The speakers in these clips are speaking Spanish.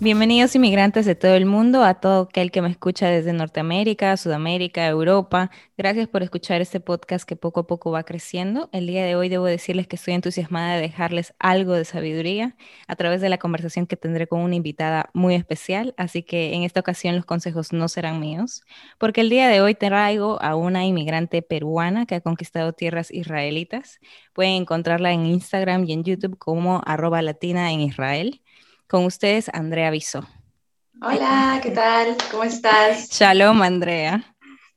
Bienvenidos inmigrantes de todo el mundo, a todo aquel que me escucha desde Norteamérica, Sudamérica, Europa. Gracias por escuchar este podcast que poco a poco va creciendo. El día de hoy debo decirles que estoy entusiasmada de dejarles algo de sabiduría a través de la conversación que tendré con una invitada muy especial, así que en esta ocasión los consejos no serán míos, porque el día de hoy traigo a una inmigrante peruana que ha conquistado tierras israelitas. Pueden encontrarla en Instagram y en YouTube como arroba latina en Israel. Con ustedes, Andrea Viso. Hola, ¿qué tal? ¿Cómo estás? Shalom, Andrea.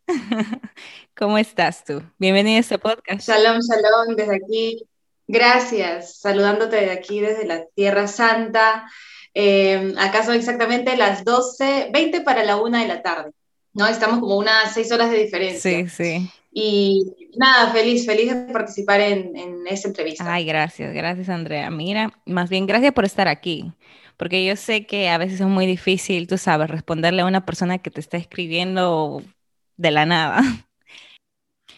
¿Cómo estás tú? Bienvenida a este podcast. Shalom, shalom, desde aquí. Gracias, saludándote de aquí desde la Tierra Santa. Eh, acá son exactamente las 12, 20 para la 1 de la tarde. ¿no? Estamos como unas 6 horas de diferencia. Sí, sí. Y nada, feliz, feliz de participar en, en esta entrevista. Ay, gracias, gracias Andrea. Mira, más bien gracias por estar aquí porque yo sé que a veces es muy difícil, tú sabes, responderle a una persona que te está escribiendo de la nada.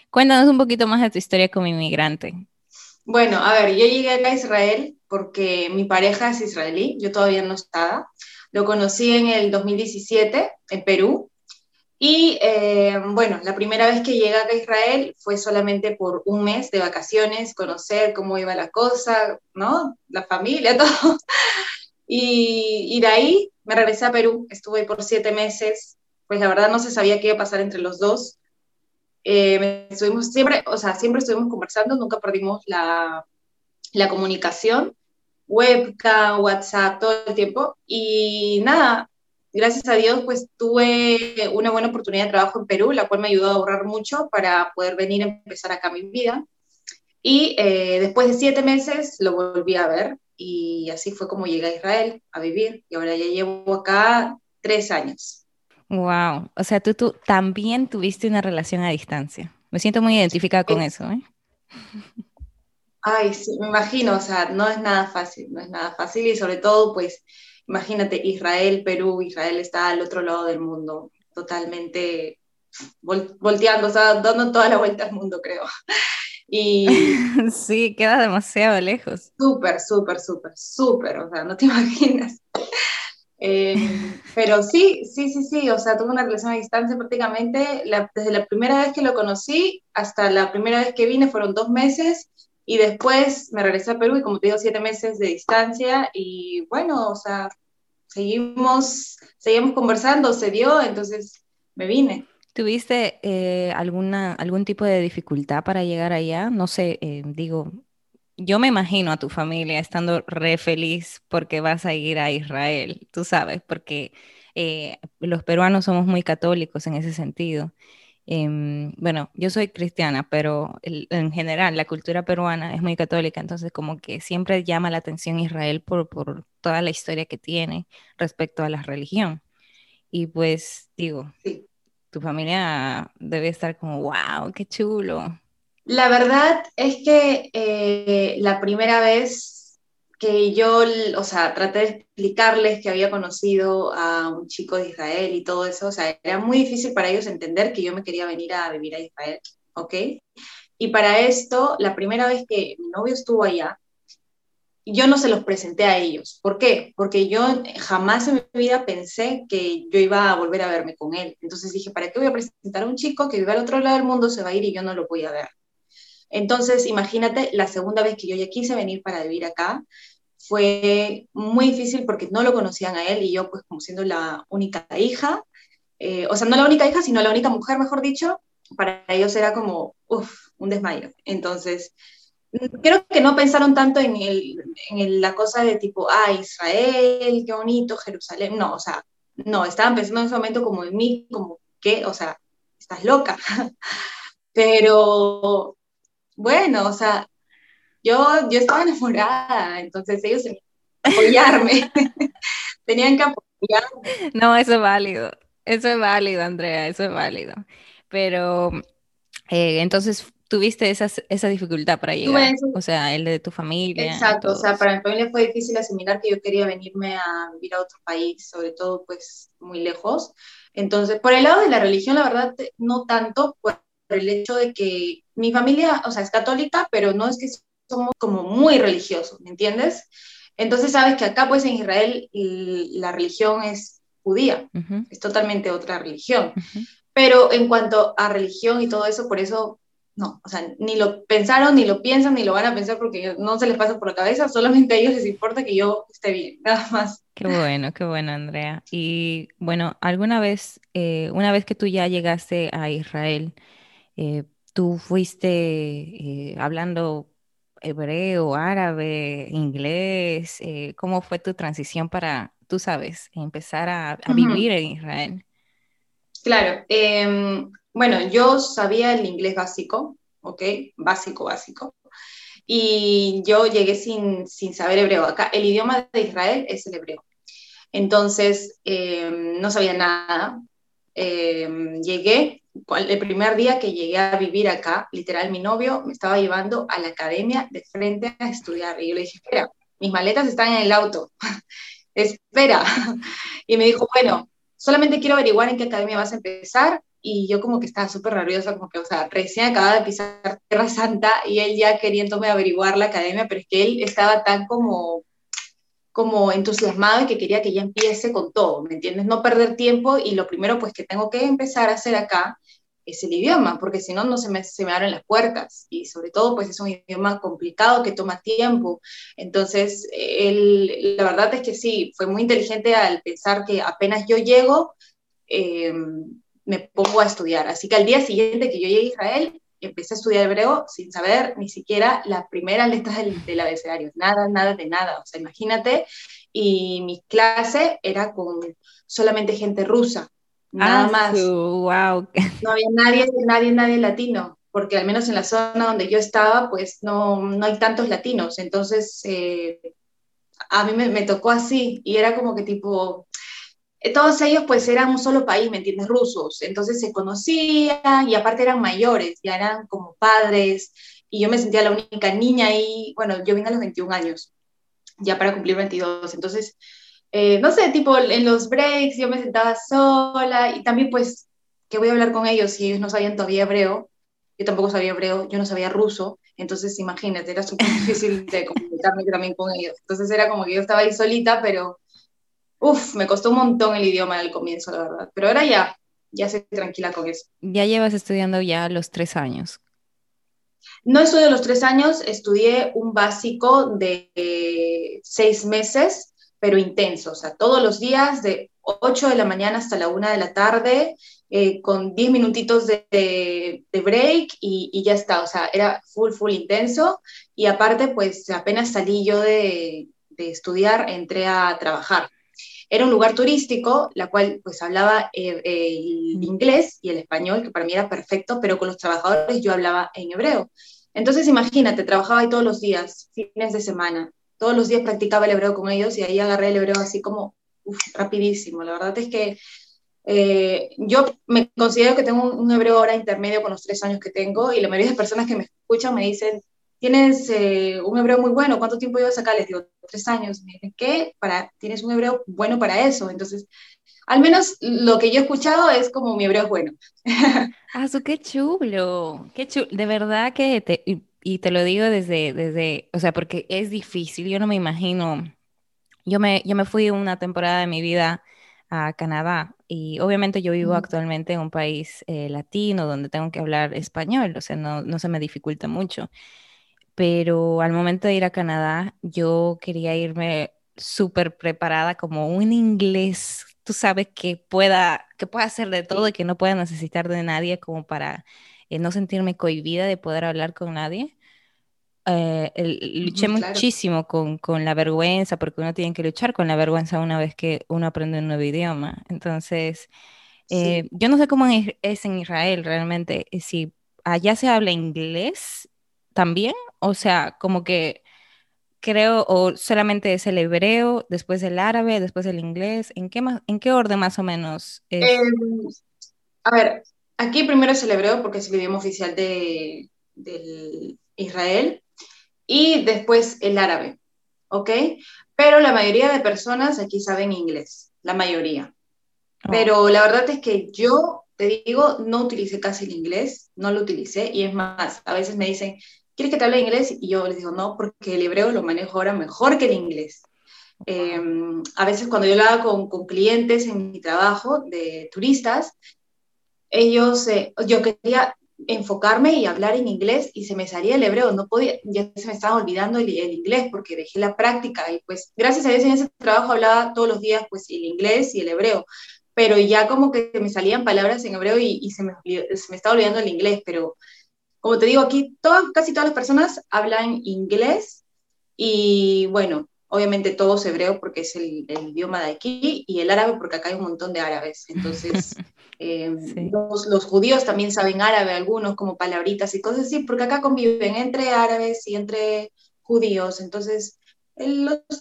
Cuéntanos un poquito más de tu historia como inmigrante. Bueno, a ver, yo llegué acá a Israel porque mi pareja es israelí, yo todavía no estaba. Lo conocí en el 2017 en Perú. Y eh, bueno, la primera vez que llegué a Israel fue solamente por un mes de vacaciones, conocer cómo iba la cosa, ¿no? La familia, todo. Y, de ahí me regresé a Perú, estuve por siete meses, pues la verdad no se sabía qué iba a pasar entre los dos. Eh, estuvimos siempre, o sea, siempre estuvimos conversando, nunca perdimos la, la comunicación, webcam, WhatsApp, todo el tiempo. Y nada, gracias a Dios, pues tuve una buena oportunidad de trabajo en Perú, la cual me ayudó a ahorrar mucho para poder venir a empezar acá mi vida. Y eh, después de siete meses lo volví a ver y así fue como llegué a Israel a vivir y ahora ya llevo acá tres años. Wow, o sea, tú, tú también tuviste una relación a distancia. Me siento muy identificada con eso. ¿eh? Ay, sí, me imagino, o sea, no es nada fácil, no es nada fácil y sobre todo, pues, imagínate, Israel, Perú, Israel está al otro lado del mundo, totalmente volteando, o sea, dando toda la vuelta al mundo, creo. Y sí, queda demasiado lejos. Súper, súper, súper, súper, o sea, no te imaginas. Eh, pero sí, sí, sí, sí, o sea, tuve una relación a distancia prácticamente, desde la primera vez que lo conocí hasta la primera vez que vine fueron dos meses y después me regresé a Perú y como te digo, siete meses de distancia y bueno, o sea, seguimos, seguimos conversando, se dio, entonces me vine. ¿Tuviste eh, alguna, algún tipo de dificultad para llegar allá? No sé, eh, digo, yo me imagino a tu familia estando re feliz porque vas a ir a Israel, tú sabes, porque eh, los peruanos somos muy católicos en ese sentido. Em, bueno, yo soy cristiana, pero en general la cultura peruana es muy católica, entonces como que siempre llama la atención Israel por, por toda la historia que tiene respecto a la religión. Y pues digo, sí tu familia debe estar como, wow, qué chulo. La verdad es que eh, la primera vez que yo, o sea, traté de explicarles que había conocido a un chico de Israel y todo eso, o sea, era muy difícil para ellos entender que yo me quería venir a vivir a Israel, ¿ok? Y para esto, la primera vez que mi novio estuvo allá, yo no se los presenté a ellos. ¿Por qué? Porque yo jamás en mi vida pensé que yo iba a volver a verme con él. Entonces dije, ¿para qué voy a presentar a un chico que vive al otro lado del mundo, se va a ir y yo no lo voy a ver? Entonces, imagínate, la segunda vez que yo ya quise venir para vivir acá, fue muy difícil porque no lo conocían a él y yo, pues como siendo la única hija, eh, o sea, no la única hija, sino la única mujer, mejor dicho, para ellos era como, uff, un desmayo. Entonces, creo que no pensaron tanto en, el, en la cosa de tipo, ah, Israel, qué bonito, Jerusalén. No, o sea, no, estaban pensando en ese momento como en mí, como que, o sea, estás loca. Pero bueno, o sea, yo, yo estaba enamorada, entonces ellos tenían que apoyarme, tenían que apoyarme. No, eso es válido, eso es válido, Andrea, eso es válido. Pero eh, entonces tuviste esa dificultad para llegar, o sea, el de tu familia. Exacto, o sea, para mi familia fue difícil asimilar que yo quería venirme a vivir a otro país, sobre todo pues muy lejos. Entonces, por el lado de la religión, la verdad, no tanto, por el hecho de que mi familia, o sea, es católica, pero no es que somos como muy religiosos, ¿me entiendes? Entonces, sabes que acá pues en Israel la religión es judía, es totalmente otra religión. Pero en cuanto a religión y todo eso, por eso no, o sea, ni lo pensaron, ni lo piensan, ni lo van a pensar porque no se les pasa por la cabeza, solamente a ellos les importa que yo esté bien, nada más. Qué bueno, qué bueno, Andrea. Y bueno, alguna vez, eh, una vez que tú ya llegaste a Israel, eh, tú fuiste eh, hablando hebreo, árabe, inglés, ¿cómo fue tu transición para, tú sabes, empezar a, vivir en Israel? Claro, em, bueno, yo sabía el inglés básico, ¿ok? Básico, básico. Y yo llegué sin, sin saber hebreo. Acá el idioma de Israel es el hebreo. Entonces, em, no sabía nada. Em, llegué, el primer día que llegué a vivir acá, literal, mi novio me estaba llevando a la academia de frente a estudiar. Y yo le dije, espera, mis maletas están en el auto. espera. Y me dijo, bueno, solamente quiero averiguar en qué academia vas a empezar y yo como que estaba súper nerviosa, como que, o sea, recién acababa de pisar Tierra Santa y él ya queriéndome averiguar la academia, pero es que él estaba tan como como entusiasmado y que quería que ya empiece con todo, ¿me entiendes? No perder tiempo y lo primero pues que tengo que empezar a hacer acá es el idioma, porque si no, no se me, se me abren las puertas y sobre todo pues es un idioma complicado que toma tiempo. Entonces, él, la verdad es que sí, fue muy inteligente al pensar que apenas yo llego, eh, me pongo a estudiar. Así que al día siguiente que yo llegué a Israel, empecé a estudiar hebreo sin saber ni siquiera las primeras letras del, del, abecedario, nada, nada de nada. O sea, imagínate, y mi clase era con solamente gente rusa, nada ah, más. Wow. No había nadie, nadie, nadie latino, porque al menos en la zona donde yo estaba, pues no, no hay tantos latinos. Entonces, eh, a mí me, me, tocó así, y era como que tipo, todos ellos pues eran un solo país, ¿me entiendes? Rusos, entonces se conocían y aparte eran mayores, ya eran como padres y yo me sentía la única niña ahí, bueno, yo vine a los 21 años, ya para cumplir 22, entonces, eh, no sé, tipo en los breaks yo me sentaba sola y también pues, ¿qué voy a hablar con ellos si ellos no sabían todavía hebreo? Yo tampoco sabía hebreo, yo no sabía ruso, entonces imagínate, era súper difícil de comunicarme también con ellos. Entonces era como que yo estaba ahí solita, pero Uf, me costó un montón el idioma al comienzo, la verdad. Pero ahora ya, ya estoy tranquila con eso. Ya llevas estudiando ya los tres años. No estudié los tres años, estudié un básico de seis meses, pero intenso, o sea, todos los días de 8 de la mañana hasta la 1 de la tarde, eh, con 10 minutitos de, de, break y, y, ya está, o sea, era full, full intenso. Y aparte, pues apenas salí yo de, de estudiar, entré a trabajar. Era un lugar turístico, la cual pues hablaba eh, eh, el inglés y el español, que para mí era perfecto, pero con los trabajadores yo hablaba en hebreo. Entonces imagínate, trabajaba ahí todos los días, fines de semana, todos los días practicaba el hebreo con ellos y ahí agarré el hebreo así como rapidísimo. La verdad es que eh, yo me considero que tengo un, un, hebreo ahora intermedio con los tres años que tengo y la mayoría de las personas que me escuchan me dicen, tienes eh, un hebreo muy bueno, ¿cuánto tiempo llevas acá? Les digo, tres años. Me dicen, ¿qué? Para, tienes un hebreo bueno para eso. Entonces, al menos lo que yo he escuchado es como mi hebreo es bueno. ah, su, qué chulo, qué chulo. De verdad que, te, y, te lo digo desde, desde, o sea, porque es difícil, yo no me imagino, yo me, yo me fui una temporada de mi vida a Canadá y obviamente yo vivo actualmente en un país eh, latino donde tengo que hablar español, o sea, no, no se me dificulta mucho pero al momento de ir a Canadá, yo quería irme súper preparada como un inglés, tú sabes, que pueda, que pueda hacer de todo y que no pueda necesitar de nadie como para eh, no sentirme cohibida de poder hablar con nadie. Eh, luché muchísimo con, con, la vergüenza, porque uno tiene que luchar con la vergüenza una vez que uno aprende un nuevo idioma. Entonces, Eh, yo no sé cómo es en Israel realmente, si allá se habla inglés también, o sea, como que creo, o solamente es el hebreo, después el árabe, después el inglés, ¿en qué, más, en qué orden más o menos? Em, a ver, aquí primero es el hebreo porque es el idioma oficial de, Israel y después el árabe, ¿ok? Pero la mayoría de personas aquí saben inglés, la mayoría. Oh. Pero la verdad es que yo, te digo, no utilicé casi el inglés, no lo utilicé y es más, a veces me dicen, ¿quieres que te hable inglés? Y yo les digo, no, porque el hebreo lo manejo ahora mejor que el inglés. Em, a veces cuando yo lo hago con, clientes en mi trabajo de turistas, ellos, eh, yo quería enfocarme y hablar en inglés y se me salía el hebreo, no podía, ya se me estaba olvidando el, inglés porque dejé la práctica y pues gracias a Dios en ese trabajo hablaba todos los días pues el inglés y el hebreo, pero ya como que me salían palabras en hebreo y, se, me, se me estaba olvidando el inglés, pero como te digo, aquí todas, casi todas las personas hablan inglés y bueno, obviamente todos hebreo porque es el, idioma de aquí y el árabe porque acá hay un montón de árabes. Entonces, eh, los, judíos también saben árabe, algunos como palabritas y cosas así, porque acá conviven entre árabes y entre judíos. Entonces,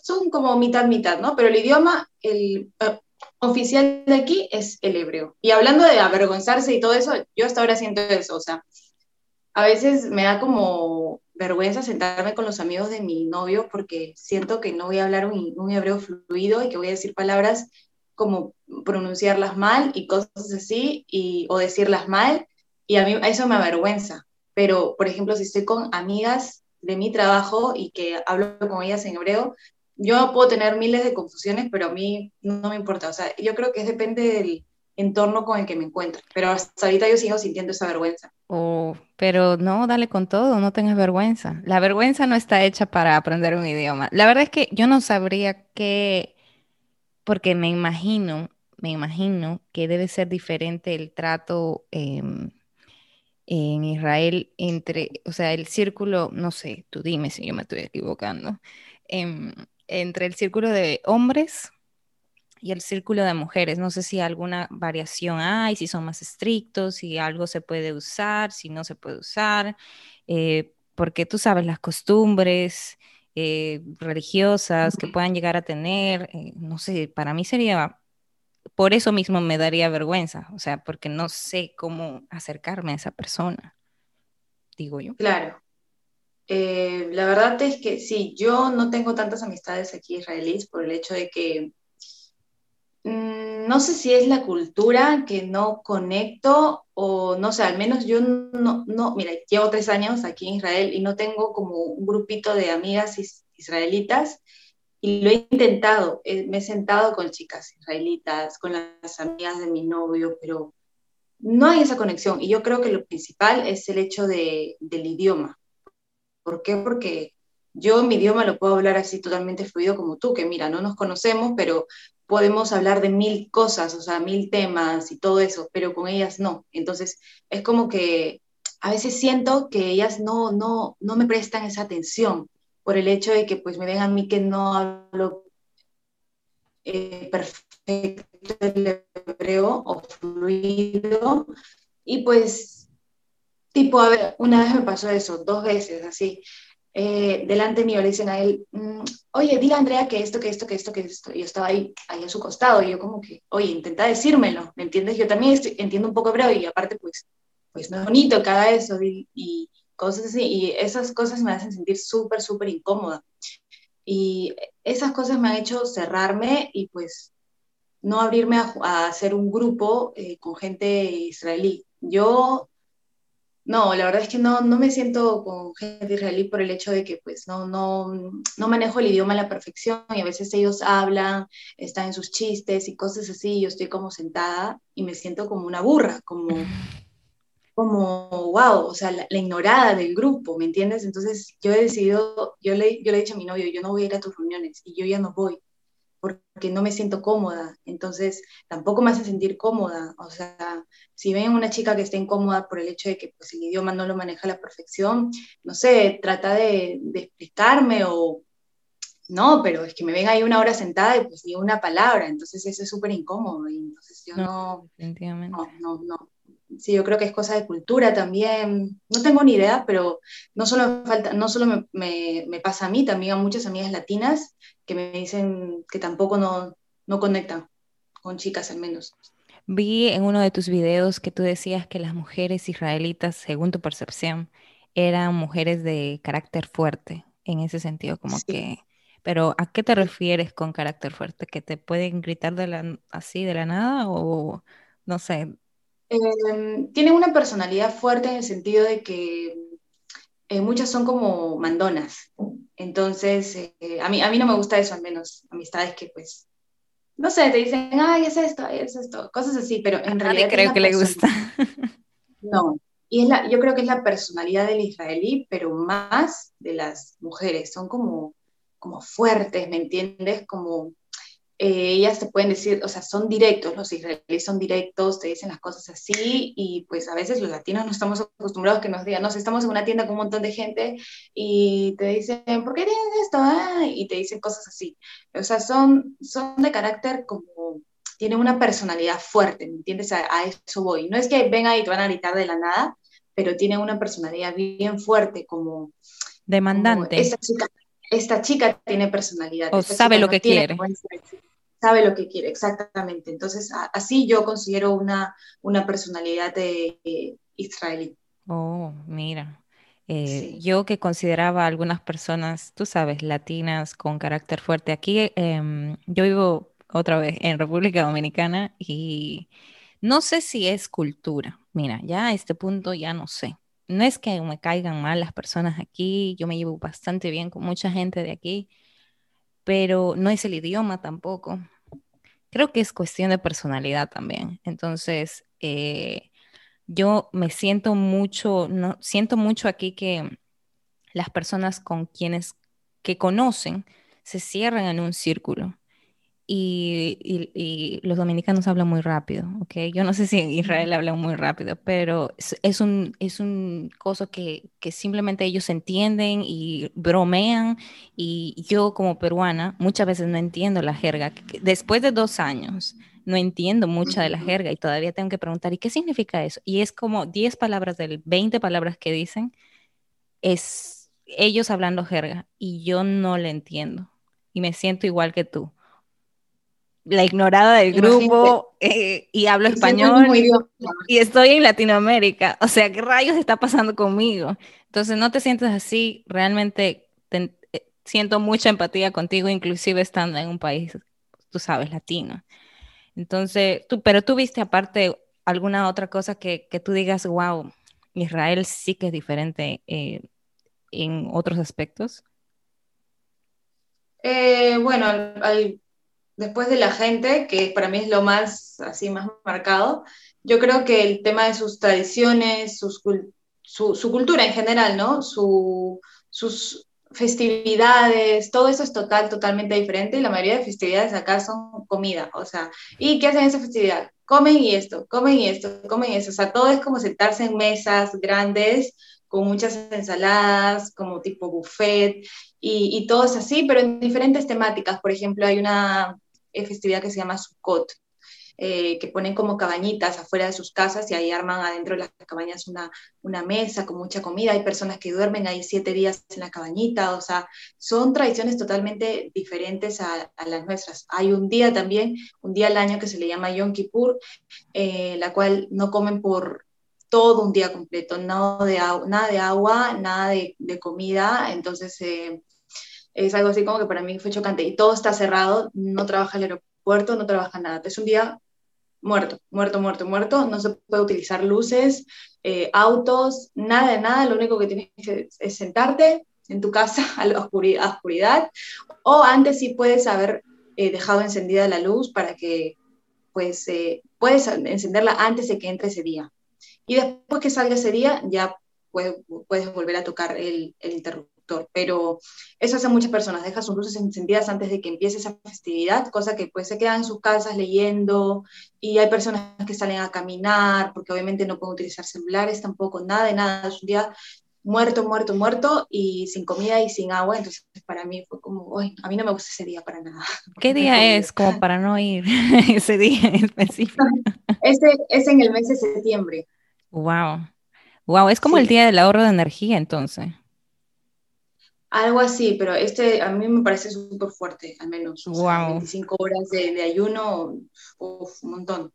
son como mitad, mitad, ¿no? Pero el idioma el, eh, oficial de aquí es el hebreo. Y hablando de avergonzarse y todo eso, yo hasta ahora siento eso, o sea, a veces me da como vergüenza sentarme con los amigos de mi novio porque siento que no voy a hablar un, hebreo fluido y que voy a decir palabras como pronunciarlas mal y cosas así, y, o decirlas mal, y a mí eso me avergüenza. Pero, por ejemplo, si estoy con amigas de mi trabajo y que hablo con ellas en hebreo, yo puedo tener miles de confusiones, pero a mí no me importa. O sea, yo creo que depende del, entorno con el que me encuentro. Pero hasta ahorita yo sigo sintiendo esa vergüenza. Oh, pero no, dale con todo, no tengas vergüenza. La vergüenza no está hecha para aprender un idioma. La verdad es que yo no sabría qué, porque me imagino, me imagino que debe ser diferente el trato em, en Israel entre, o sea, el círculo, no sé, tú dime si yo me estoy equivocando, em, entre el círculo de hombres y el círculo de mujeres. No sé si alguna variación hay, si son más estrictos, si algo se puede usar, si no se puede usar, eh, porque tú sabes las costumbres eh, religiosas que puedan llegar a tener, eh, no sé, para mí sería, por eso mismo me daría vergüenza, o sea, porque no sé cómo acercarme a esa persona, digo yo. Claro. la verdad es que sí, yo no tengo tantas amistades aquí israelíes por el hecho de que no sé si es la cultura que no conecto o no sé, al menos yo no, no, mira, llevo tres años aquí en Israel y no tengo como un grupito de amigas israelitas y lo he intentado, eh, me he sentado con chicas israelitas, con las amigas de mi novio, pero no hay esa conexión y yo creo que lo principal es el hecho de, del idioma. ¿Por qué? Porque yo mi idioma lo puedo hablar así totalmente fluido como tú, que mira, no nos conocemos, pero podemos hablar de mil cosas, o sea, mil temas y todo eso, pero con ellas no. Entonces, es como que a veces siento que ellas no, no, no me prestan esa atención por el hecho de que pues me ven a mí que no hablo eh, perfecto el hebreo o fluido y pues tipo, a ver, una vez me pasó eso, dos veces así, eh, delante mío le dicen a él, mm, oye, dile a Andrea que esto, que esto, que esto, que esto. Y yo estaba ahí, ahí a su costado, y yo como que, oye, intenta decírmelo, ¿me entiendes? Yo también entiendo un poco hebreo, y aparte, pues, pues no es bonito cada eso, y, cosas así, y esas cosas me hacen sentir súper, súper incómoda. Y esas cosas me han hecho cerrarme y pues no abrirme a, hacer un grupo eh, con gente israelí. Yo no, la verdad es que no, no me siento con gente israelí por el hecho de que pues no, no, no manejo el idioma a la perfección y a veces ellos hablan, están en sus chistes y cosas así, y yo estoy como sentada y me siento como una burra, como, como wow, o sea, la, ignorada del grupo, ¿me entiendes? Entonces yo he decidido, yo le, yo le he dicho a mi novio, yo no voy a ir a tus reuniones y yo ya no voy porque no me siento cómoda, entonces tampoco me hace sentir cómoda, o sea, si ven una chica que está incómoda por el hecho de que pues, el idioma no lo maneja a la perfección, no sé, trata de, explicarme o no, pero es que me ven ahí una hora sentada y pues digo una palabra, entonces eso es súper incómodo. Y entonces yo no, no, no, no, Sí, yo creo que es cosa de cultura también. No tengo ni idea, pero no solo, me falta, no solo me, me, me pasa a mí, también a muchas amigas latinas que me dicen que tampoco no, no conectan con chicas al menos. Vi en uno de tus videos que tú decías que las mujeres israelitas, según tu percepción, eran mujeres de carácter fuerte, en ese sentido, como que pero ¿a qué te refieres con carácter fuerte? ¿Que te pueden gritar de la, así de la nada o no sé? Em, tienen una personalidad fuerte en el sentido de que eh, muchas son como mandonas. Entonces, eh, a, mí, a mí no me gusta eso, al menos amistades que pues, no sé, te dicen, ay, es esto, ay, es esto, cosas así, pero en realidad... creo que le gusta. No, y es la, yo creo que es la personalidad del israelí, pero más de las mujeres. Son como como fuertes, ¿me entiendes? Como eh, ellas te pueden decir, o sea, son directos, los israelíes son directos, te dicen las cosas así, y pues a veces los latinos no estamos acostumbrados que nos digan, no, estamos en una tienda con un montón de gente y te dicen, ¿por qué tienes esto? Ah", y te dicen cosas así. O sea, son, son de carácter como, tienen una personalidad fuerte, ¿me entiendes? A, eso voy. No es que vengan y te van a gritar de la nada, pero tienen una personalidad bien fuerte, como... Demandante. esa chica esta chica tiene personalidad. O sabe lo que quiere. Sabe lo que quiere, exactamente. Entonces, así yo considero una, una personalidad de, eh, israelí. Oh, mira. Eh, yo que consideraba a algunas personas, tú sabes, latinas con carácter fuerte. Aquí em, yo vivo otra vez en República Dominicana y no sé si es cultura. Mira, ya a este punto ya no sé no es que me caigan mal las personas aquí, yo me llevo bastante bien con mucha gente de aquí, pero no es el idioma tampoco. Creo que es cuestión de personalidad también. Entonces, eh, yo me siento mucho, no, siento mucho aquí que las personas con quienes que conocen se cierran en un círculo y, los dominicanos hablan muy rápido, ¿ok? Yo no sé si en Israel hablan muy rápido, pero es, un, es un coso que, que, simplemente ellos entienden y bromean y yo como peruana muchas veces no entiendo la jerga. Después de dos años no entiendo mucha de la jerga y todavía tengo que preguntar, ¿y qué significa eso? Y es como 10 palabras del 20 palabras que dicen, es ellos hablando jerga y yo no le entiendo y me siento igual que tú la ignorada del grupo eh, y hablo español y estoy en Latinoamérica. O sea, ¿qué rayos está pasando conmigo? Entonces, no te sientes así, realmente eh, siento mucha empatía contigo, inclusive estando en un país, tú sabes, latino. Entonces, tú, pero tú viste aparte alguna otra cosa que, que tú digas, wow, Israel sí que es diferente eh, en otros aspectos. bueno, al después de la gente, que para mí es lo más, así, más marcado, yo creo que el tema de sus tradiciones, su, su, cultura en general, ¿no? Su, sus festividades, todo eso es total, totalmente diferente y la mayoría de festividades acá son comida, o sea, ¿y qué hacen en esa festividad? Comen y esto, comen y esto, comen y eso, o sea, todo es como sentarse en mesas grandes con muchas ensaladas, como tipo buffet, y, y todo es así, pero en diferentes temáticas. Por ejemplo, hay una eh, festividad que se llama Sukkot, eh, que ponen como cabañitas afuera de sus casas y ahí arman adentro de las cabañas una, una mesa con mucha comida. Hay personas que duermen ahí siete días en la cabañita, o sea, son tradiciones totalmente diferentes a, las nuestras. Hay un día también, un día al año que se le llama Yom Kippur, eh, la cual no comen por todo un día completo, nada de, agua, nada de, comida, entonces es algo así como que para mí fue chocante. Y todo está cerrado, no trabaja el aeropuerto, no trabaja nada. Es un día muerto, muerto, muerto, muerto. No se puede utilizar luces, eh, autos, nada nada. Lo único que tienes que es sentarte en tu casa a la oscuridad. O antes sí puedes haber eh, dejado encendida la luz para que pues eh, puedes encenderla antes de que entre ese día. Y después que salga ese día ya puedes, puedes volver a tocar el, el interruptor pero eso hace muchas personas, dejan sus luces encendidas antes de que empiece esa festividad, cosa que pues se quedan en sus casas leyendo y hay personas que salen a caminar porque obviamente no pueden utilizar celulares tampoco, nada de nada, es un día muerto, muerto, muerto y sin comida y sin agua. Entonces para mí fue como, uy, a mí no me gusta ese día para nada. ¿Qué día es como para no ir ese día específico? Ese es en el mes de septiembre. Wow. Wow, es como el día del ahorro de energía entonces. Algo así, pero este a mí me parece súper fuerte, al menos. wow. 25 horas de, ayuno, uf, un montón.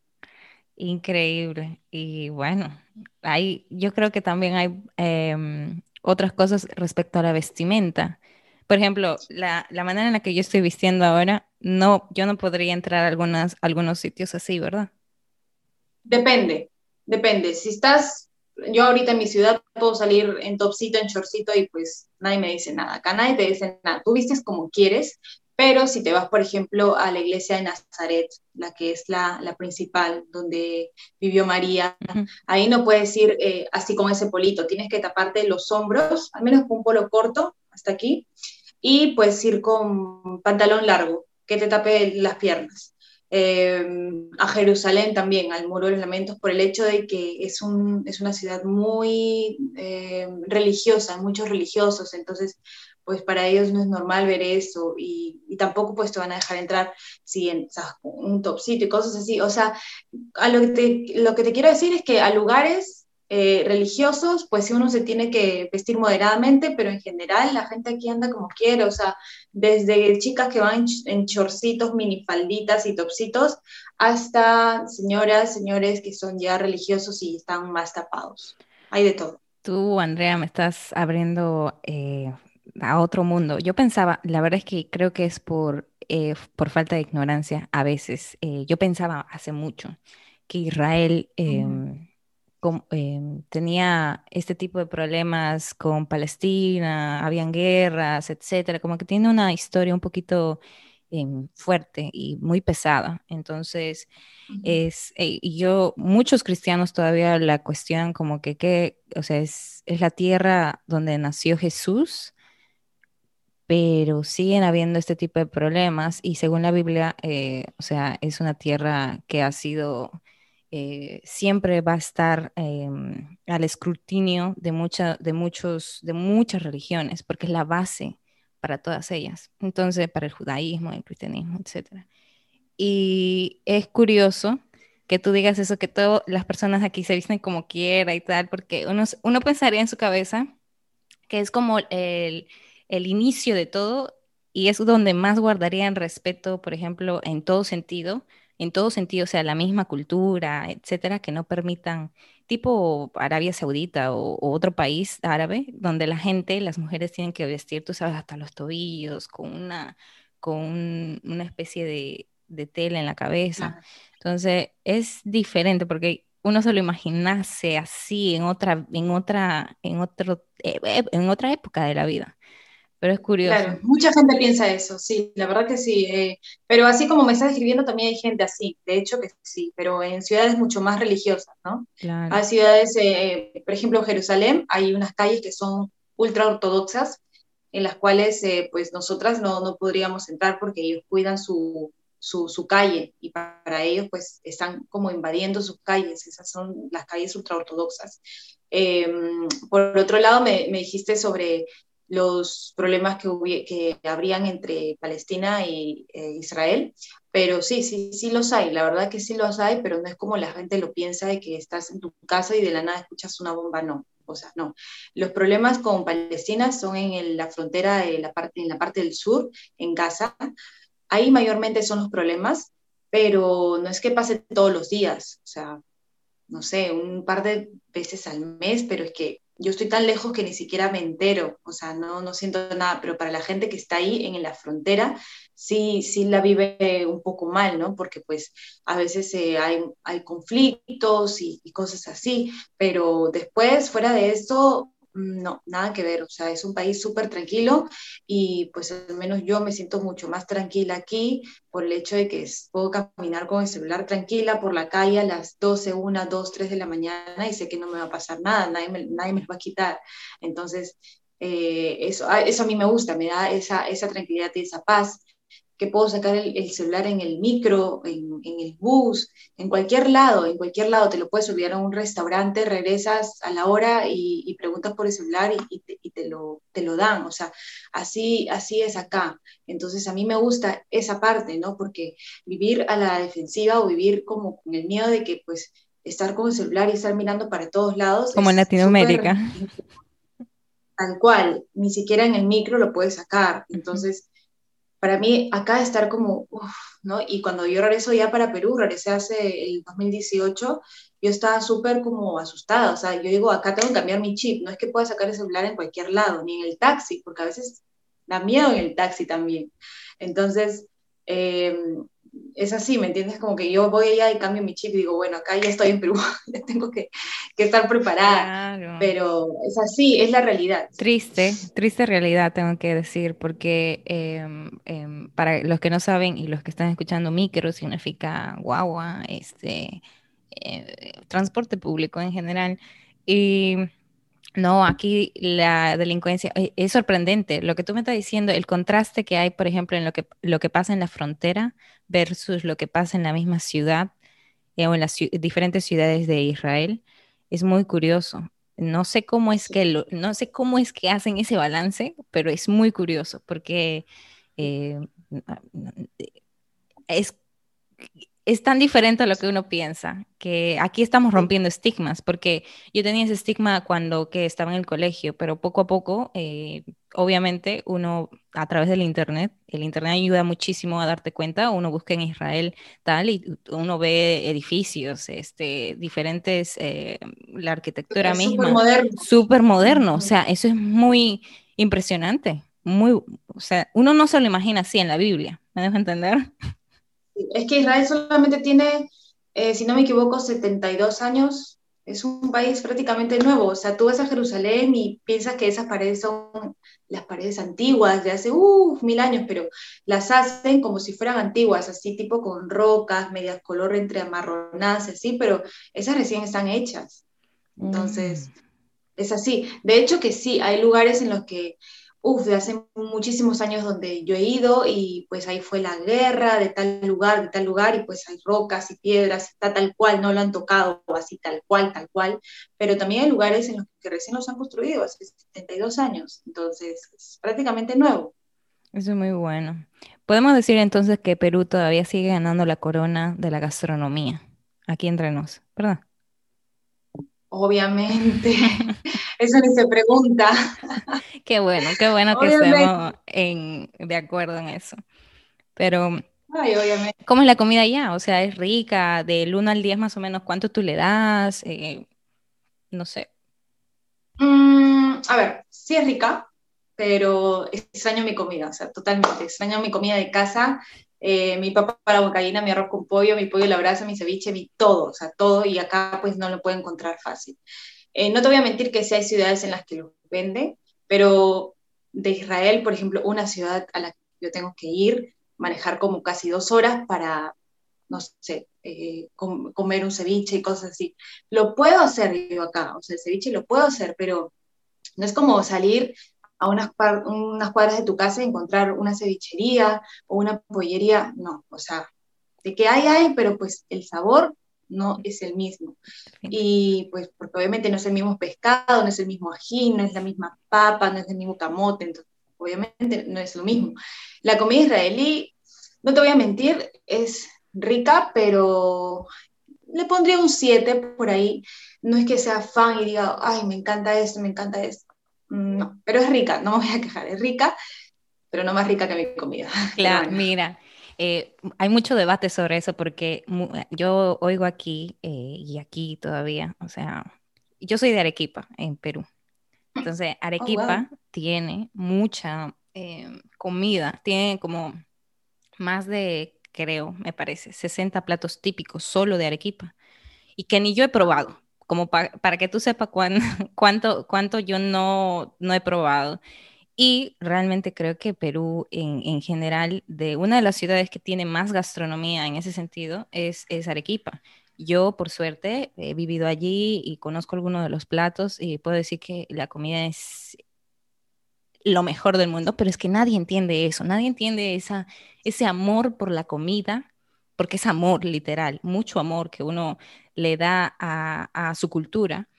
Increíble. Y bueno, hay, yo creo que también hay em, otras cosas respecto a la vestimenta. Por ejemplo, la, la, manera en la que yo estoy vistiendo ahora, no, yo no podría entrar a algunas, algunos sitios así, ¿verdad? Depende, depende. Si estás yo ahorita en mi ciudad puedo salir en topcito, en shortcito y pues nadie me dice nada. Acá nadie te dice nada. Tú vistes como quieres, pero si te vas, por ejemplo, a la iglesia de Nazaret, la que es la, la principal, donde vivió María, ahí no puedes ir eh, así con ese polito. Tienes que taparte los hombros, al menos con un polo corto hasta aquí, y puedes ir con pantalón largo, que te tape las piernas. Em, a Jerusalén también, al Muro de los Lamentos, por el hecho de que es, un, es una ciudad muy em, religiosa, muchos religiosos, entonces pues para ellos no es normal ver eso y, tampoco pues te van a dejar entrar si en un topcito y cosas así. O sea, a lo, que te, lo que te quiero decir es que a lugares eh, religiosos, pues uno se tiene que vestir moderadamente, pero en general la gente aquí anda como quiere, o sea, desde chicas que van en, chorcitos, minifalditas y topsitos, hasta señoras, señores que son ya religiosos y están más tapados. Hay de todo. Tú, Andrea, me estás abriendo eh, a otro mundo. Yo pensaba, la verdad es que creo que es por, eh, por falta de ignorancia a veces. yo pensaba hace mucho que Israel... Em, tenía este tipo de problemas con Palestina, habían guerras, etcétera, como que tiene una historia un poquito em, fuerte y muy pesada. Entonces, es, eh, yo, muchos cristianos todavía la cuestionan como que, que o sea, es, es la tierra donde nació Jesús, pero siguen habiendo este tipo de problemas y según la Biblia, eh, o sea, es una tierra que ha sido eh, siempre va a estar em, al escrutinio de, de, muchos, de muchas religiones, porque es la base para todas ellas. Entonces, para el judaísmo, el cristianismo, etc. Y es curioso que tú digas eso, que todas las personas aquí se visten como quiera y tal, porque uno, uno pensaría en su cabeza que es como el, el inicio de todo y es donde más guardarían respeto, por ejemplo, en todo sentido, en todo sentido, o sea, la misma cultura, etcétera, que no permitan, tipo Arabia Saudita o, otro país árabe, donde la gente, las mujeres tienen que vestir, tú sabes, hasta los tobillos, con una, con una especie de, tela en la cabeza. Entonces, es diferente porque uno se lo imaginase así en otra, en otra, en otro, eh, eh, en otra época de la vida. Pero es curioso. Claro, mucha gente piensa eso, sí, la verdad que sí. Eh, pero así como me estás describiendo, también hay gente así, de hecho que sí, pero en ciudades mucho más religiosas, ¿no? Claro. Hay ciudades, eh, por ejemplo, Jerusalén, hay unas calles que son ultra ortodoxas, en las cuales eh, pues nosotras no, no, podríamos entrar porque ellos cuidan su, su, su, calle y para ellos pues están como invadiendo sus calles, esas son las calles ultra ortodoxas. Em, por otro lado, me, me dijiste sobre los problemas que, que habrían entre Palestina e Israel, pero sí, sí, sí los hay, la verdad que sí los hay, pero no es como la gente lo piensa de que estás en tu casa y de la nada escuchas una bomba, no. O sea, no. Los problemas con Palestina son en la frontera, de la parte, en la parte del sur, en Gaza. Ahí mayormente son los problemas, pero no es que pase todos los días. O sea, no sé, un par de veces al mes, pero es que yo estoy tan lejos que ni siquiera me entero, o sea, no, no siento nada, pero para la gente que está ahí en la frontera, sí, sí la vive un poco mal, ¿no? Porque pues a veces eh, hay, hay conflictos y, y, cosas así, pero después, fuera de eso, no, nada que ver, o sea, es un país súper tranquilo y pues al menos yo me siento mucho más tranquila aquí por el hecho de que puedo caminar con el celular tranquila por la calle a las 12, 1, 2, 3 de la mañana y sé que no me va a pasar nada, nadie me, nadie me va a quitar. Entonces, eh, eso, eso a mí me gusta, me da esa, esa tranquilidad y esa paz. Que puedo sacar el, celular en el micro, en, el bus, en cualquier lado, en cualquier lado, te lo puedes olvidar en un restaurante, regresas a la hora y, preguntas por el celular y, te, lo, te lo dan, o sea, así, así es acá. Entonces a mí me gusta esa parte, ¿no? Porque vivir a la defensiva o vivir como con el miedo de que pues estar con el celular y estar mirando para todos lados. Como en Latinoamérica. tal cual, ni siquiera en el micro lo puedes sacar. Entonces, para mí acá estar como, ¿no? Y cuando yo regreso ya para Perú, regresé hace el 2018, yo estaba súper como asustada, o sea, yo digo, acá tengo que cambiar mi chip, no es que pueda sacar el celular en cualquier lado, ni en el taxi, porque a veces da miedo en el taxi también. Entonces, eh, es así, ¿me entiendes? Como que yo voy allá y cambio mi chip y digo, bueno, acá ya estoy en Perú, ya tengo que, estar preparada. Pero es así, es la realidad. Triste, triste realidad, tengo que decir, porque em, para los que no saben y los que están escuchando, micro significa guagua, este, eh, transporte público en general. Y no, aquí la delincuencia eh, es sorprendente. Lo que tú me estás diciendo, el contraste que hay, por ejemplo, en lo que, lo que pasa en la frontera versus lo que pasa en la misma ciudad eh, o en las diferentes ciudades de Israel, es muy curioso. No sé cómo es que no sé cómo es que hacen ese balance, pero es muy curioso porque eh, es es tan diferente a lo que uno piensa, que aquí estamos rompiendo estigmas, porque yo tenía ese estigma cuando que estaba en el colegio, pero poco a poco, eh, obviamente, uno a través del Internet, el Internet ayuda muchísimo a darte cuenta, uno busca en Israel tal y uno ve edificios, este, diferentes, eh, la arquitectura misma, súper moderno, o sea, eso es muy impresionante, muy, o sea, uno no se lo imagina así en la Biblia, ¿me dejo entender? Es que Israel solamente tiene, eh, si no me equivoco, 72 años. Es un país prácticamente nuevo. O sea, tú vas a Jerusalén y piensas que esas paredes son las paredes antiguas de hace mil años, pero las hacen como si fueran antiguas, así tipo con rocas, medias color entre amarronadas, así, pero esas recién están hechas. Entonces, mm. es así. De hecho que sí, hay lugares en los que uf, de hace muchísimos años donde yo he ido y pues ahí fue la guerra de tal lugar, de tal lugar y pues hay rocas y piedras, está tal cual, no lo han tocado así tal cual, tal cual, pero también hay lugares en los que recién los han construido hace 72 años, entonces es prácticamente nuevo. Eso es muy bueno. Podemos decir entonces que Perú todavía sigue ganando la corona de la gastronomía, aquí entre nos, ¿verdad? Obviamente, eso ni se pregunta. Qué bueno, qué bueno que estemos de acuerdo en eso. Pero, ¿cómo es la comida allá? O sea, ¿es rica? Del 1 al 10 más o menos, ¿cuánto tú le das? Eh, no sé. Mm, a ver, sí es rica, pero extraño mi comida, o sea, totalmente. Extraño mi comida de casa. Eh, mi papá para bocadina, mi arroz con pollo, mi pollo a la brasa, mi ceviche, mi todo, o sea, todo, y acá pues no lo puedo encontrar fácil. Eh, no te voy a mentir que sí hay ciudades en las que lo venden, pero de Israel, por ejemplo, una ciudad a la que yo tengo que ir, manejar como casi dos horas para, no sé, eh, comer un ceviche y cosas así. Lo puedo hacer yo acá, o sea, el ceviche lo puedo hacer, pero no es como salir a unas, unas cuadras de tu casa y encontrar una cevichería o una pollería, no, o sea, de que hay, hay, pero pues el sabor no es el mismo. Y pues porque obviamente no es el mismo pescado, no es el mismo ají, no es la misma papa, no es el mismo camote, entonces obviamente no es lo mismo. La comida israelí, no te voy a mentir, es rica, pero le pondría un 7 por ahí. No es que sea fan y diga, ay, me encanta esto, me encanta esto. No, pero es rica, no me voy a quejar, es rica, pero no más rica que mi comida. Claro, mira, eh, hay mucho debate sobre eso porque yo oigo aquí eh, y aquí todavía, o sea, yo soy de Arequipa, en Perú. Entonces, oh, Arequipa tiene mucha eh, comida, tiene como más de, creo, me parece, 60 platos típicos solo de Arequipa y que ni yo he probado, como para que tú sepas cuánto, cuánto yo no, no he probado. Y realmente creo que Perú en, general, de una de las ciudades que tiene más gastronomía en ese sentido, es, es Arequipa. Yo, por suerte, he vivido allí y conozco algunos de los platos y puedo decir que la comida es lo mejor del mundo, pero es que nadie entiende eso, nadie entiende esa, ese amor por la comida, porque es amor literal, mucho amor que uno le da a, a su cultura,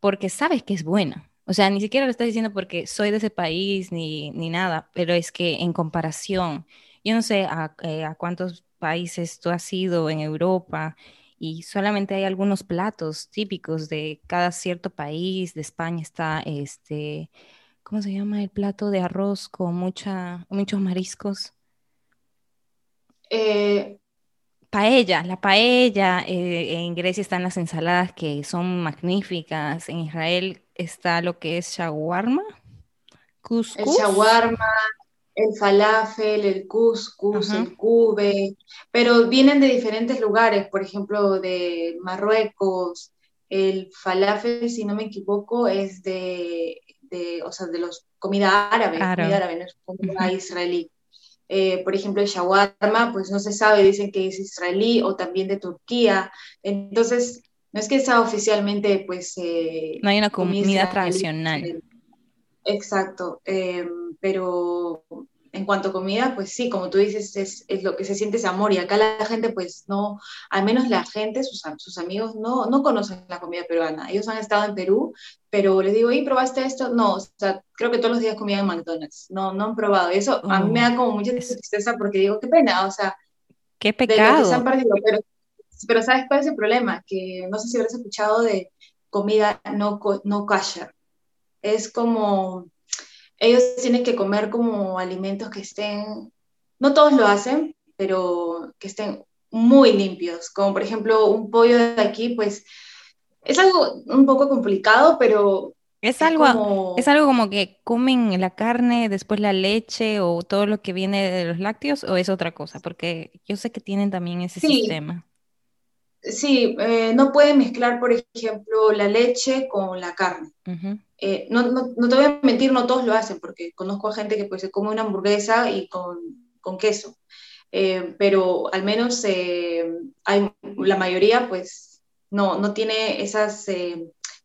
porque sabes que es buena. O sea, ni siquiera lo estás diciendo porque soy de ese país ni, ni nada, pero es que en comparación, yo no sé a, eh, a cuántos países tú has ido en Europa y solamente hay algunos platos típicos de cada cierto país. De España está este, ¿cómo se llama el plato de arroz con mucha, muchos mariscos? Eh, paella, la paella. eh, en Grecia están las ensaladas que son magníficas. En Israel está lo que es shawarma, el couscous. shawarma, el falafel, el couscous, el kube, pero vienen de diferentes lugares, por ejemplo, de Marruecos. El falafel, si no me equivoco, es de, de, o sea, de los comida árabe, comida árabe, no es comida israelí. Eh, por ejemplo, el shawarma, pues no se sabe, dicen que es israelí o también de Turquía. Entonces, no es que sea oficialmente, pues, eh, No hay una israelí. tradicional. Exacto, eh, pero en cuanto a comida, pues sí, como tú dices, es, es lo que se siente ese amor y acá la gente, pues no, al menos la gente, sus, sus amigos, no, no conocen la comida peruana. Ellos han estado en Perú, pero les digo, ¿y probaste esto? No, o sea, creo que todos los días comían en McDonald's, no, no han probado. Y eso a mí me Oh, da como mucha es- tristeza porque digo, qué pena, o sea, qué de lo que se pecado. han perdido, pero, pero ¿sabes cuál es el problema? Que no sé si habrás escuchado de comida no, no kosher. Es como ellos tienen que comer como alimentos que estén, no todos lo hacen, pero que estén muy limpios, como por ejemplo un pollo de aquí, pues es algo un poco complicado, pero Es es algo, es como, algo como que comen la carne, después la leche o todo lo que viene de los lácteos o es otra cosa, porque yo sé que tienen también ese sí, sistema. Sí, eh, no pueden mezclar, por ejemplo, la leche con la carne. Eh, no, no, no te voy a mentir, no todos lo hacen, porque conozco a gente que pues se come una hamburguesa y con, con queso. eh, pero al menos eh, hay, la mayoría pues no, no tiene esas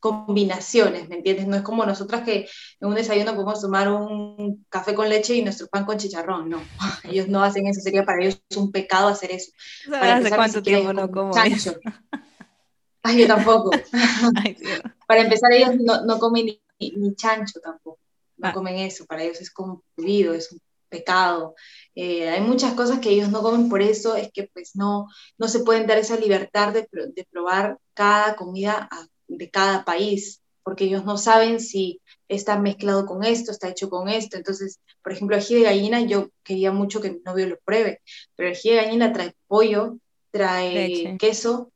combinaciones, ¿me entiendes? No es como nosotras que en un desayuno podemos tomar un café con leche y nuestro pan con chicharrón, no, ellos no hacen eso, sería para ellos un pecado hacer eso. ¿Sabes Para hace empezar, cuánto tiempo ellos no comen como eso? chancho, ay, yo tampoco. Ay. Para empezar, ellos no, no comen ni, ni chancho tampoco, no Ah, comen eso, para ellos es como prohibido, es un pecado. Eh, hay muchas cosas que ellos no comen, por eso es que pues no, no se pueden dar esa libertad de probar cada comida a- de cada país, porque ellos no saben si está mezclado con esto, está hecho con esto. Entonces, por ejemplo, ají de gallina, yo quería mucho que mi novio lo pruebe, pero el ají de gallina trae pollo, trae leche. queso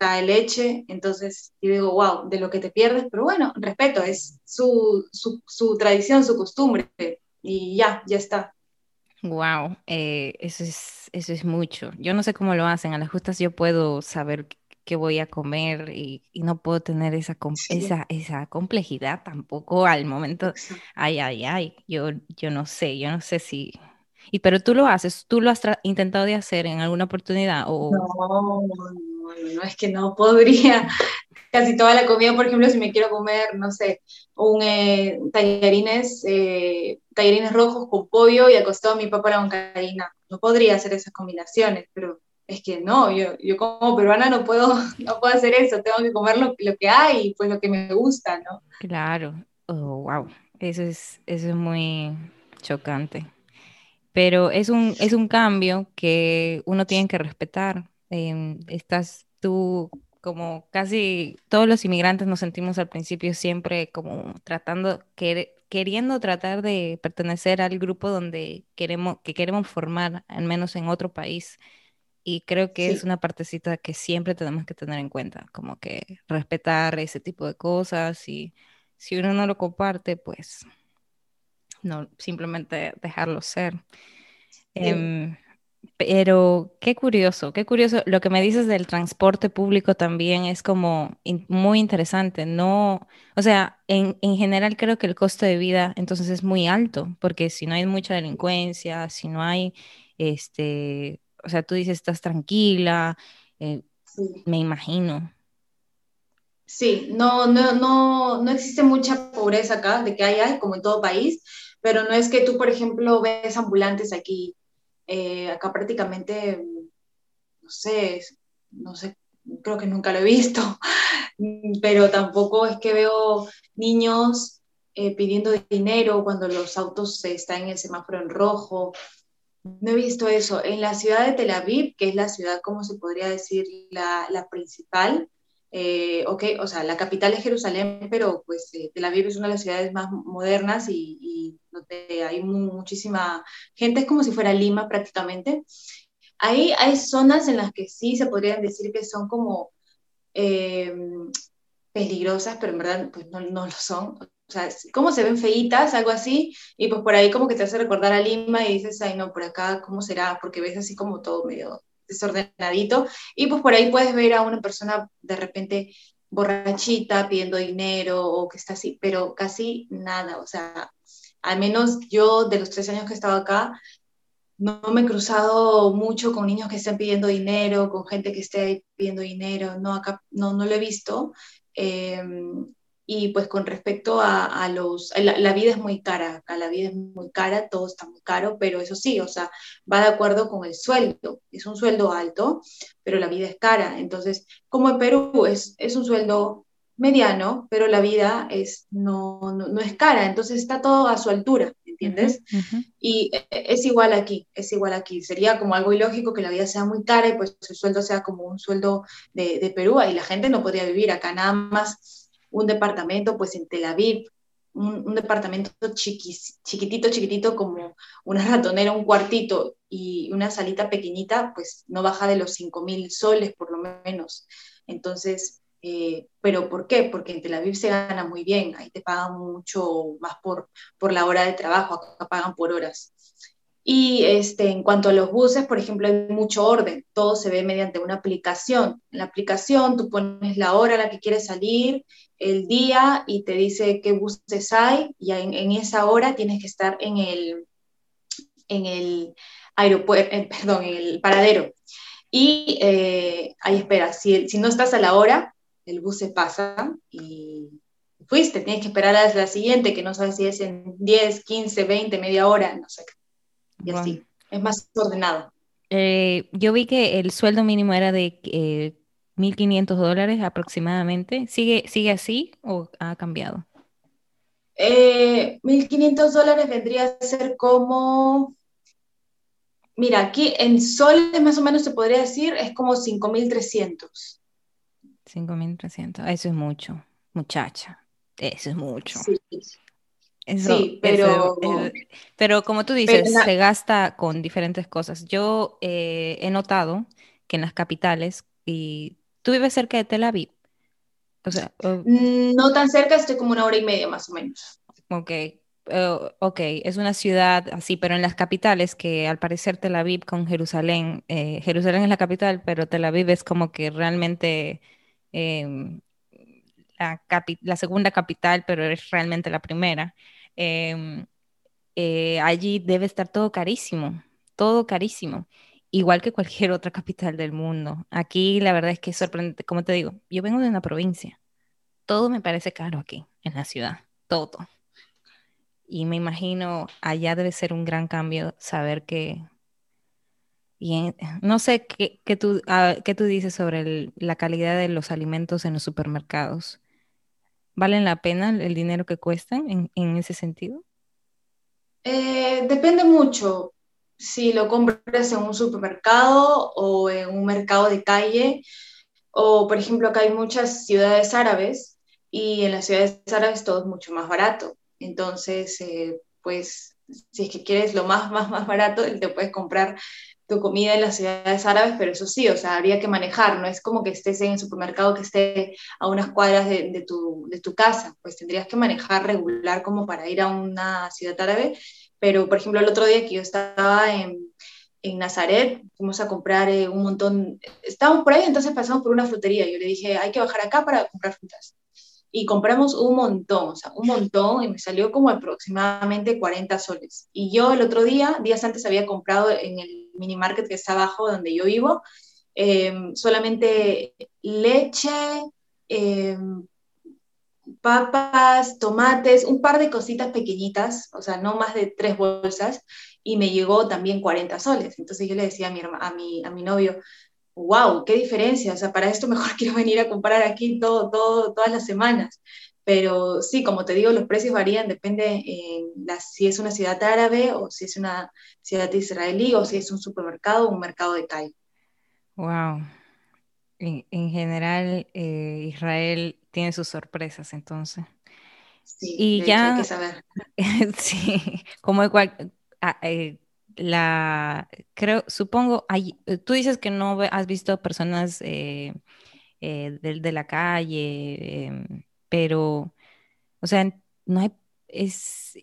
trae leche, entonces yo digo, wow, de lo que te pierdes, pero bueno, respeto, es su, su, su tradición, su costumbre, y ya, ya está. Wow, eso es, eso es mucho. Yo no sé cómo lo hacen. A las justas yo puedo saber qué voy a comer y, y no puedo tener esa, Sí, esa, esa complejidad tampoco al momento. Ay, ay, ay. Yo, yo no sé, yo no sé si. Y pero tú lo haces, tú lo has intentado de hacer en alguna oportunidad o. No, no, es que no podría. Casi toda la comida, por ejemplo, si me quiero comer, no sé, un eh, tallarines, eh, tallarines rojos con pollo y al costado mi papa la huancaína. No podría hacer esas combinaciones, pero es que no, yo, yo como peruana no puedo, no puedo hacer eso, tengo que comer lo, lo que hay pues lo que me gusta, ¿no? Claro, oh, wow. Eso es, eso es muy chocante. pero es un, es un cambio que uno tiene que respetar. Em, estás tú, como casi todos los inmigrantes nos sentimos al principio siempre como tratando, quer- queriendo tratar de pertenecer al grupo donde queremos, que queremos formar, al menos en otro país. Y creo que es Sí. una partecita que siempre tenemos que tener en cuenta, como que respetar ese tipo de cosas y si uno no lo comparte, pues no, simplemente dejarlo ser. Sí. Em, pero qué curioso, qué curioso. Lo que me dices del transporte público también es como in- muy interesante. No, o sea, en, en general creo que el costo de vida entonces es muy alto, porque si no hay mucha delincuencia, si no hay, este, o sea, tú dices estás tranquila, eh, Sí. me imagino. Sí, no, no, no, no existe mucha pobreza acá, de que hay, hay, como en todo país, pero no es que tú, por ejemplo, ves ambulantes aquí, eh, acá prácticamente, no sé, no sé, creo que nunca lo he visto, pero tampoco es que veo niños eh, pidiendo dinero cuando los autos están en el semáforo en rojo. No he visto eso. En la ciudad de Tel Aviv, que es la ciudad, como se podría decir, la, la principal, eh, o sea, la capital es Jerusalén, pero pues eh, Tel Aviv es una de las ciudades más modernas y, y donde hay muchísima gente, es como si fuera Lima prácticamente. Ahí hay zonas en las que sí se podrían decir que son como eh, peligrosas, pero en verdad pues no, no lo son. O sea, cómo se ven feitas, algo así, y pues por ahí como que te hace recordar a Lima y dices, ay no, por acá, ¿cómo será? Porque ves así como todo medio desordenadito, y pues por ahí puedes ver a una persona de repente borrachita pidiendo dinero o que está así, pero casi nada, o sea, al menos yo de los tres años que he estado acá, no me he cruzado mucho con niños que estén pidiendo dinero, con gente que esté pidiendo dinero, no, acá no, no lo he visto. Eh, y pues con respecto a, los, la, vida es muy cara, acá la vida es muy cara, todo está muy caro, pero eso sí, o sea, va de acuerdo con el sueldo. Es un sueldo alto, pero la vida es cara. Entonces, como en Perú es, es un sueldo mediano, pero la vida es, no, no, es cara, entonces está todo a su altura, ¿entiendes? Y e, e, es igual aquí, es igual aquí. Sería como algo ilógico que la vida sea muy cara y pues el sueldo sea como un sueldo de, de Perú y la gente no podría vivir acá nada más un departamento pues en Tel Aviv, un, departamento chiquitito, chiquitito como una ratonera, un cuartito y una salita pequeñita, pues no baja de los 5 mil soles por lo menos. Entonces, eh, ¿pero por qué? Porque en Tel Aviv se gana muy bien, ahí te pagan mucho más por, por la hora de trabajo, acá pagan por horas. Y este, en cuanto a los buses, por ejemplo, hay mucho orden, todo se ve mediante una aplicación. En la aplicación tú pones la hora a la que quieres salir, el día y te dice qué buses hay y en, esa hora tienes que estar en el, en el aeropuerto, eh, perdón, en el paradero. Y eh, ahí espera, si, si no estás a la hora, el bus se pasa y fuiste, tienes que esperar a la siguiente, que no sabes si es en 10, 15, 20, media hora, no sé y así. Es más ordenado. Eh, yo vi que el sueldo mínimo era de eh, 1.500 dólares aproximadamente. ¿Sigue, ¿Sigue así o ha cambiado? 1.500 eh, dólares vendría a ser como, mira, aquí en soles más o menos se podría decir, es como 5.300. 5.300, eso es mucho, muchacha, eso es mucho. Sí sí, pero... pero como tú dices, se gasta con diferentes cosas. Yo eh, he notado que en las capitales, y tú vives cerca de Tel Aviv, o sea... Mm, no tan cerca, estoy como una hora y media más o menos. Ok, ok, es una ciudad así, pero en las capitales, que al parecer Tel Aviv con Jerusalén, eh, Jerusalén es la capital, pero Tel Aviv es como que realmente em, la, segunda capital, pero es realmente la primera. Em, eh, allí debe estar todo carísimo, todo carísimo, igual que cualquier otra capital del mundo. Aquí la verdad es que es sorprendente, como te digo, yo vengo de una provincia, todo me parece caro aquí, en la ciudad, todo. Y me imagino allá debe ser un gran cambio saber que... Y no sé qué, qué tú, ah, qué tú dices sobre la calidad de los alimentos en los supermercados. ¿Valen la pena el dinero que cuestan en, ese sentido? Eh, depende mucho si lo compras en un supermercado o en un mercado de calle, o por ejemplo acá hay muchas ciudades árabes y en las ciudades árabes todo es mucho más barato. Entonces, eh, pues si es que quieres lo más, más, más barato, te puedes comprar tu comida en las ciudades árabes, pero eso sí, o sea, habría que manejar, no es como que estés en el supermercado que esté a unas cuadras de, tu, de tu casa, pues tendrías que manejar regular como para ir a una ciudad árabe, pero por ejemplo el otro día que yo estaba en, en Nazaret, fuimos a comprar eh, un montón, estábamos por ahí, entonces pasamos por una frutería, yo le dije, hay que bajar acá para comprar frutas y compramos un montón, o sea, un montón, y me salió como aproximadamente 40 soles. Y yo el otro día, días antes, había comprado en el mini market que está abajo donde yo vivo, em, solamente leche, em, papas, tomates, un par de cositas pequeñitas, o sea, no más de tres bolsas, y me llegó también 40 soles. Entonces yo le decía a mi, a mi, a mi novio, wow, qué diferencia, o sea, para esto mejor quiero venir a comprar aquí todo, todo, todas las semanas. Pero sí, como te digo, los precios varían, depende eh, si es una ciudad árabe o si es una ciudad israelí o si es un supermercado o un mercado de calle. Wow. En, general, eh, Israel tiene sus sorpresas, entonces. Sí, y ya, hay que saber. sí, como igual, ah, eh, la, creo, supongo, hay, tú dices que no has visto personas de, de, la calle, em, pero, o sea, no hay, es,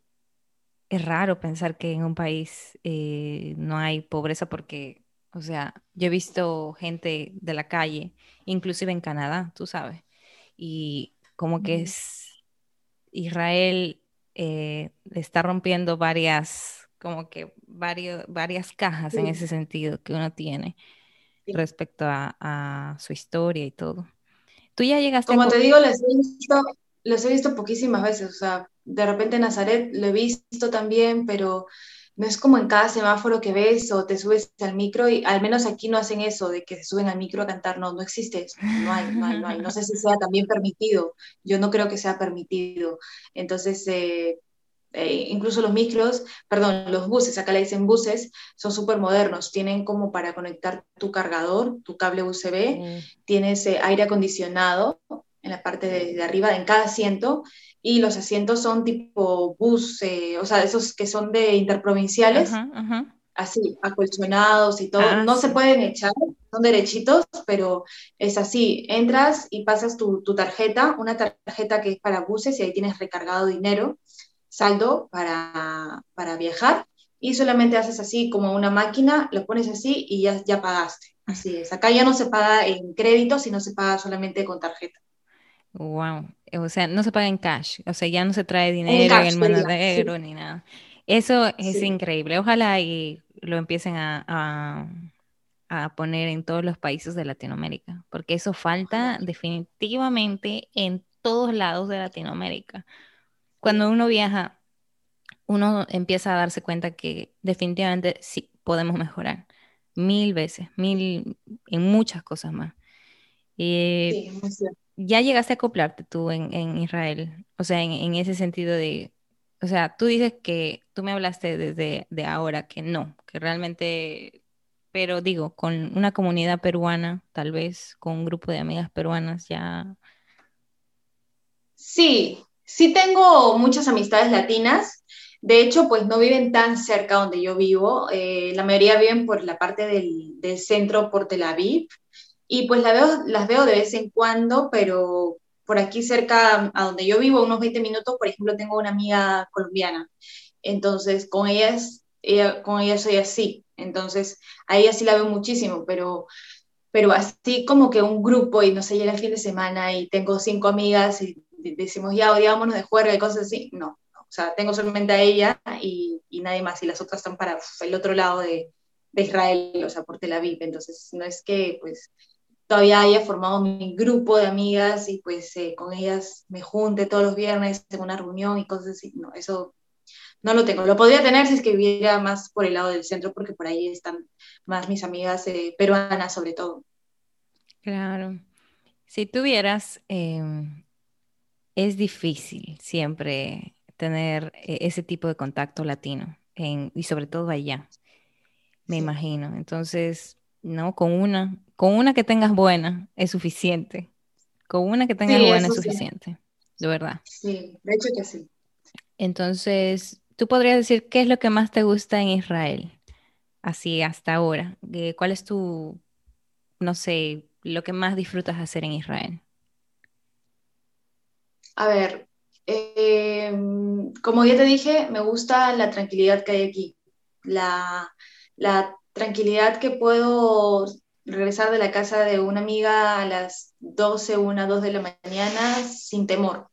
es raro pensar que en un país eh, no hay pobreza porque, o sea, yo he visto gente de la calle, inclusive en Canadá, tú sabes, y como que es Israel eh, está rompiendo varias, como que varios, varias cajas en ese sentido que uno tiene respecto a, a, su historia y todo. Tú ya llegaste Como te digo, les he visto, les he visto poquísimas veces, o sea, de repente Nazaret lo he visto también, pero no es como en cada semáforo que ves o te subes al micro y al menos aquí no hacen eso de que se suben al micro a cantar, no, no existe eso, no hay, no hay, no hay. No sé si sea también permitido, yo no creo que sea permitido. Entonces, eh, eh, incluso los micros, perdón, los buses, acá le dicen buses, son súper modernos, tienen como para conectar tu cargador, tu cable USB, mm. tienes aire acondicionado en la parte de, arriba, en cada asiento, y los asientos son tipo bus, eh, o sea, esos que son de interprovinciales, así, acolchonados y todo, ah, no se pueden echar, son derechitos, pero es así, entras y pasas tu, tu tarjeta, una tarjeta que es para buses y ahí tienes recargado dinero saldo para, para viajar y solamente haces así como una máquina, lo pones así y ya, ya pagaste. Así es. Acá ya no se paga en crédito, sino se paga solamente con tarjeta. Wow. O sea, no se paga en cash. O sea, ya no se trae dinero en, el monedero ni nada. Eso es increíble. Ojalá y lo empiecen a, a, a, poner en todos los países de Latinoamérica, porque eso falta definitivamente en todos lados de Latinoamérica cuando uno viaja, uno empieza a darse cuenta que definitivamente sí podemos mejorar mil veces, mil, en muchas cosas más. Eh, ya llegaste a acoplarte tú en, Israel, o sea, en, ese sentido de, o sea, tú dices que tú me hablaste desde de ahora que no, que realmente, pero digo, con una comunidad peruana, tal vez, con un grupo de amigas peruanas ya. Sí, Sí tengo muchas amistades latinas, de hecho, pues no viven tan cerca donde yo vivo, eh, la mayoría viven por la parte del, centro, por Tel Aviv, y pues la veo, las veo de vez en cuando, pero por aquí cerca a donde yo vivo, unos 20 minutos, por ejemplo, tengo una amiga colombiana, entonces con ellas, ella, con ella soy así, entonces a ella sí la veo muchísimo, pero pero así como que un grupo y no sé, llega el fin de semana y tengo cinco amigas y decimos ya odiámonos de juerga y cosas así, no. O sea, tengo solamente a ella y, y nadie más, y las otras están para el otro lado de, de, Israel, o sea, por Tel Aviv. Entonces, no es que pues todavía haya formado mi grupo de amigas y pues eh, con ellas me junte todos los viernes en una reunión y cosas así. No, eso no lo tengo. Lo podría tener si es que viviera más por el lado del centro, porque por ahí están más mis amigas eh, peruanas sobre todo. Claro. Si tuvieras eh, es difícil siempre tener e, ese tipo de contacto latino y sobre todo allá, me imagino. Entonces, no, con una, con una que tengas buena es suficiente. Con una que tengas buena es suficiente, de verdad. Sí, de hecho que sí. Entonces, tú podrías decir qué es lo que más te gusta en Israel, así hasta ahora. ¿Cuál es tu, no sé, lo que más disfrutas hacer en Israel? A ver, eh, como ya te dije, me gusta la tranquilidad que hay aquí, la, tranquilidad que puedo regresar de la casa de una amiga a las 12, 1, 2 de la mañana sin temor.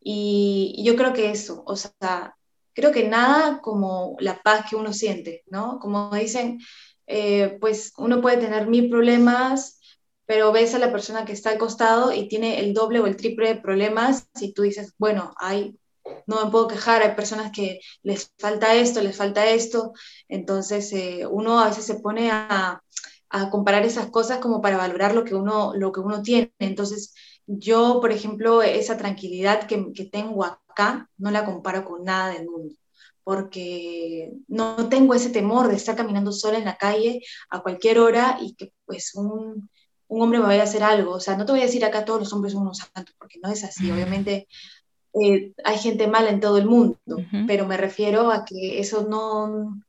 Y, yo creo que eso, o sea, creo que nada como la paz que uno siente, ¿no? Como dicen, eh, pues uno puede tener mil problemas, pero ves a la persona que está al costado y tiene el doble o el triple de problemas y tú dices, bueno, hay, no me puedo quejar, hay personas que les falta esto, les falta esto, entonces eh, uno a veces se pone a, a, comparar esas cosas como para valorar lo que uno, lo que uno tiene. Entonces yo, por ejemplo, esa tranquilidad que, que tengo acá, no la comparo con nada del mundo porque no tengo ese temor de estar caminando sola en la calle a cualquier hora y que pues un, un hombre me vaya a hacer algo. O sea, no te voy a decir acá todos los hombres son unos santos, porque no es así. Obviamente eh, hay gente mala en todo el mundo, pero me refiero a que eso no,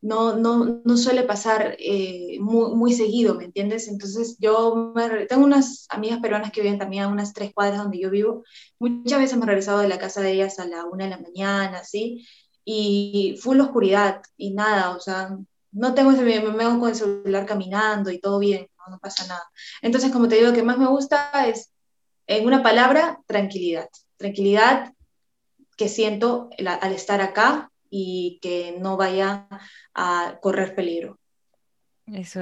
no, no, no suele pasar eh, muy, muy, seguido, ¿me entiendes? Entonces yo tengo unas amigas peruanas que viven también a unas tres cuadras donde yo vivo. Muchas veces me he regresado de la casa de ellas a la una de la mañana, ¿sí? Y fue la oscuridad y nada, o sea, no tengo ese, me, me hago con el celular caminando y todo bien no, pasa nada. Entonces, como te digo, lo que más me gusta es, en una palabra, tranquilidad. Tranquilidad que siento al estar acá y que no vaya a correr peligro. Eso,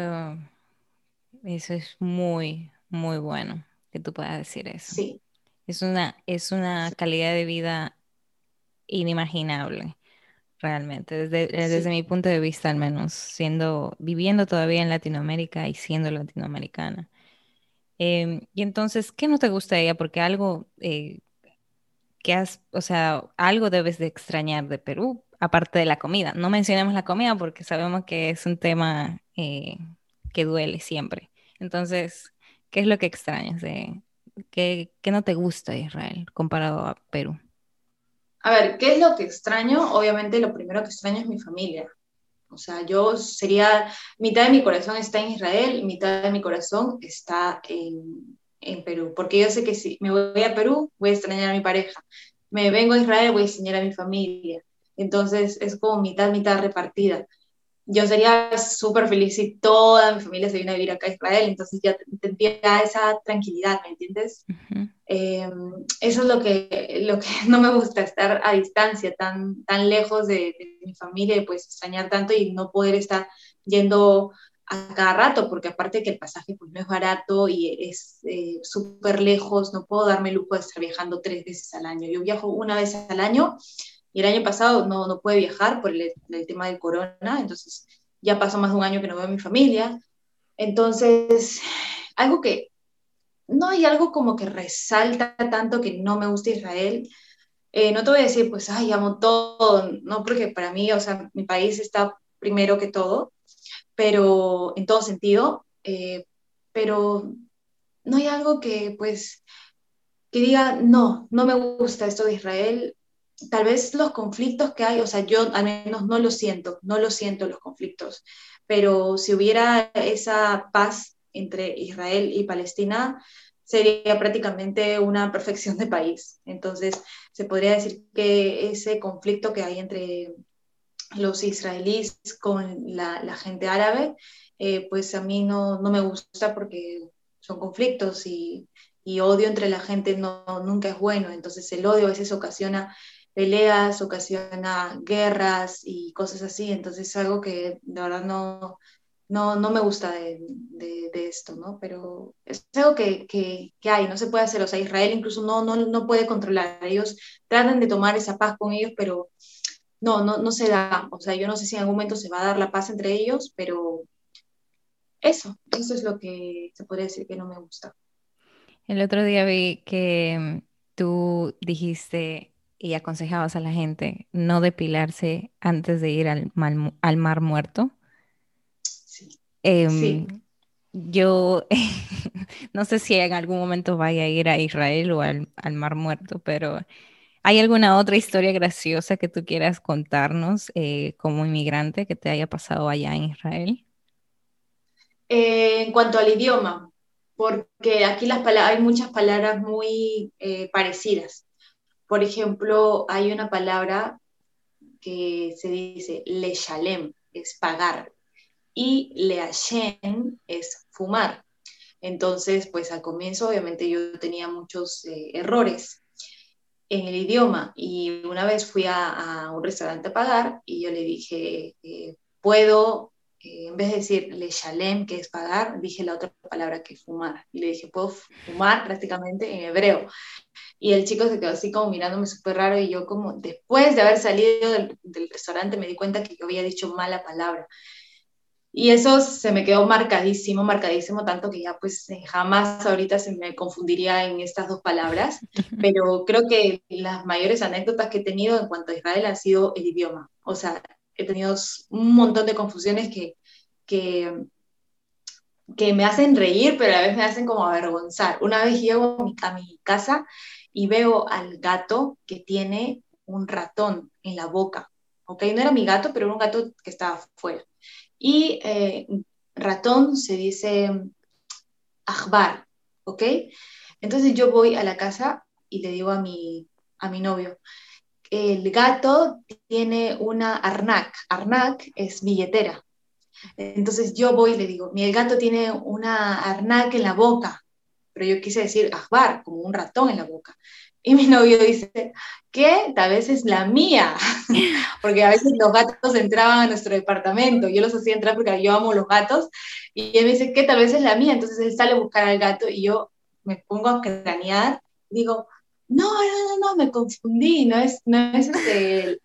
eso es muy, muy bueno que tú puedas decir eso. Sí. Es una, es una calidad de vida inimaginable realmente, desde, eh, desde mi punto de vista al menos, siendo, viviendo todavía en Latinoamérica y siendo latinoamericana. Em, y entonces, ¿qué no te gusta de ella? Porque algo eh, que has, o sea, algo debes de extrañar de Perú, aparte de la comida. No mencionemos la comida porque sabemos que es un tema eh, que duele siempre. Entonces, ¿qué es lo que extrañas de, qué, qué no te gusta de Israel comparado a Perú? A ver, ¿qué es lo que extraño? Obviamente lo primero que extraño es mi familia. O sea, yo sería, mitad de mi corazón está en Israel, mitad de mi corazón está en, Perú, porque yo sé que si me voy a Perú, voy a extrañar a mi pareja. Me vengo a Israel, voy a extrañar a mi familia. Entonces es como mitad, mitad repartida yo sería súper feliz si toda mi familia se viene a vivir acá a Israel, entonces ya tendría esa tranquilidad, ¿me entiendes? Em, eso es lo que, lo que no me gusta, estar a distancia, tan, tan lejos de, mi familia y pues extrañar tanto y no poder estar yendo a cada rato, porque aparte que el pasaje pues no es barato y es eh, súper lejos, no puedo darme el lujo de estar viajando tres veces al año. Yo viajo una vez al año y el año pasado no, no pude viajar por el, tema del corona, entonces ya pasó más de un año que no veo a mi familia. Entonces, algo que no hay algo como que resalta tanto que no me gusta Israel. Eh, no te voy a decir, pues, ay, amo todo, no, porque para mí, o sea, mi país está primero que todo, pero en todo sentido, eh, pero no hay algo que, pues, que diga, no, no me gusta esto de Israel, tal vez los conflictos que hay, o sea, yo al menos no lo siento, no lo siento los conflictos, pero si hubiera esa paz entre Israel y Palestina, sería prácticamente una perfección de país. Entonces, se podría decir que ese conflicto que hay entre los israelíes con la, gente árabe, eh, pues a mí no, no, me gusta porque son conflictos y, y, odio entre la gente no, nunca es bueno. Entonces, el odio a veces ocasiona peleas, ocasiona guerras y cosas así. Entonces es algo que de verdad no, no, no me gusta de, de, esto, ¿no? Pero es algo que, que, que, hay, no se puede hacer. O sea, Israel incluso no, no, no puede controlar. Ellos tratan de tomar esa paz con ellos, pero no, no, no se da. O sea, yo no sé si en algún momento se va a dar la paz entre ellos, pero eso, eso es lo que se podría decir que no me gusta. El otro día vi que tú dijiste y aconsejabas a la gente no depilarse antes de ir al, al Mar Muerto. Sí. Em, yo no sé si en algún momento vaya a ir a Israel o al, Mar Muerto, pero ¿hay alguna otra historia graciosa que tú quieras contarnos eh, como inmigrante que te haya pasado allá en Israel? Eh, en cuanto al idioma, porque aquí las hay muchas palabras muy eh, parecidas. Por ejemplo, hay una palabra que se dice le shalem, es pagar, y le ashen es fumar. Entonces, pues al comienzo obviamente yo tenía muchos eh, errores en el idioma y una vez fui a, un restaurante a pagar y yo le dije, eh, ¿puedo eh, en vez de decir le shalem, que es pagar, dije la otra palabra que es fumar. Y le dije, puedo fumar prácticamente en hebreo. Y el chico se quedó así como mirándome súper raro y yo como, después de haber salido del, del, restaurante, me di cuenta que yo había dicho mala palabra. Y eso se me quedó marcadísimo, marcadísimo, tanto que ya pues eh, jamás ahorita se me confundiría en estas dos palabras, pero creo que las mayores anécdotas que he tenido en cuanto a Israel ha sido el idioma. O sea, he tenido un montón de confusiones que, que, que me hacen reír, pero a veces me hacen como avergonzar. Una vez llego a mi, a mi casa y veo al gato que tiene un ratón en la boca. ¿Ok? No era mi gato, pero era un gato que estaba fuera. Y eh, ratón se dice ajbar, ¿ok? Entonces yo voy a la casa y le digo a mi, a mi novio, el gato tiene una arnac, arnac es billetera. Entonces yo voy y le digo, mi gato tiene una arnac en la boca, pero yo quise decir ajbar, como un ratón en la boca. Y mi novio dice, ¿qué? Tal vez es la mía, porque a veces los gatos entraban a nuestro departamento, yo los hacía entrar porque yo amo los gatos, y él me dice, ¿qué? Tal vez es la mía, entonces él sale a buscar al gato y yo me pongo a cranear, digo, no, no, no, no, me confundí, no es, no es este, el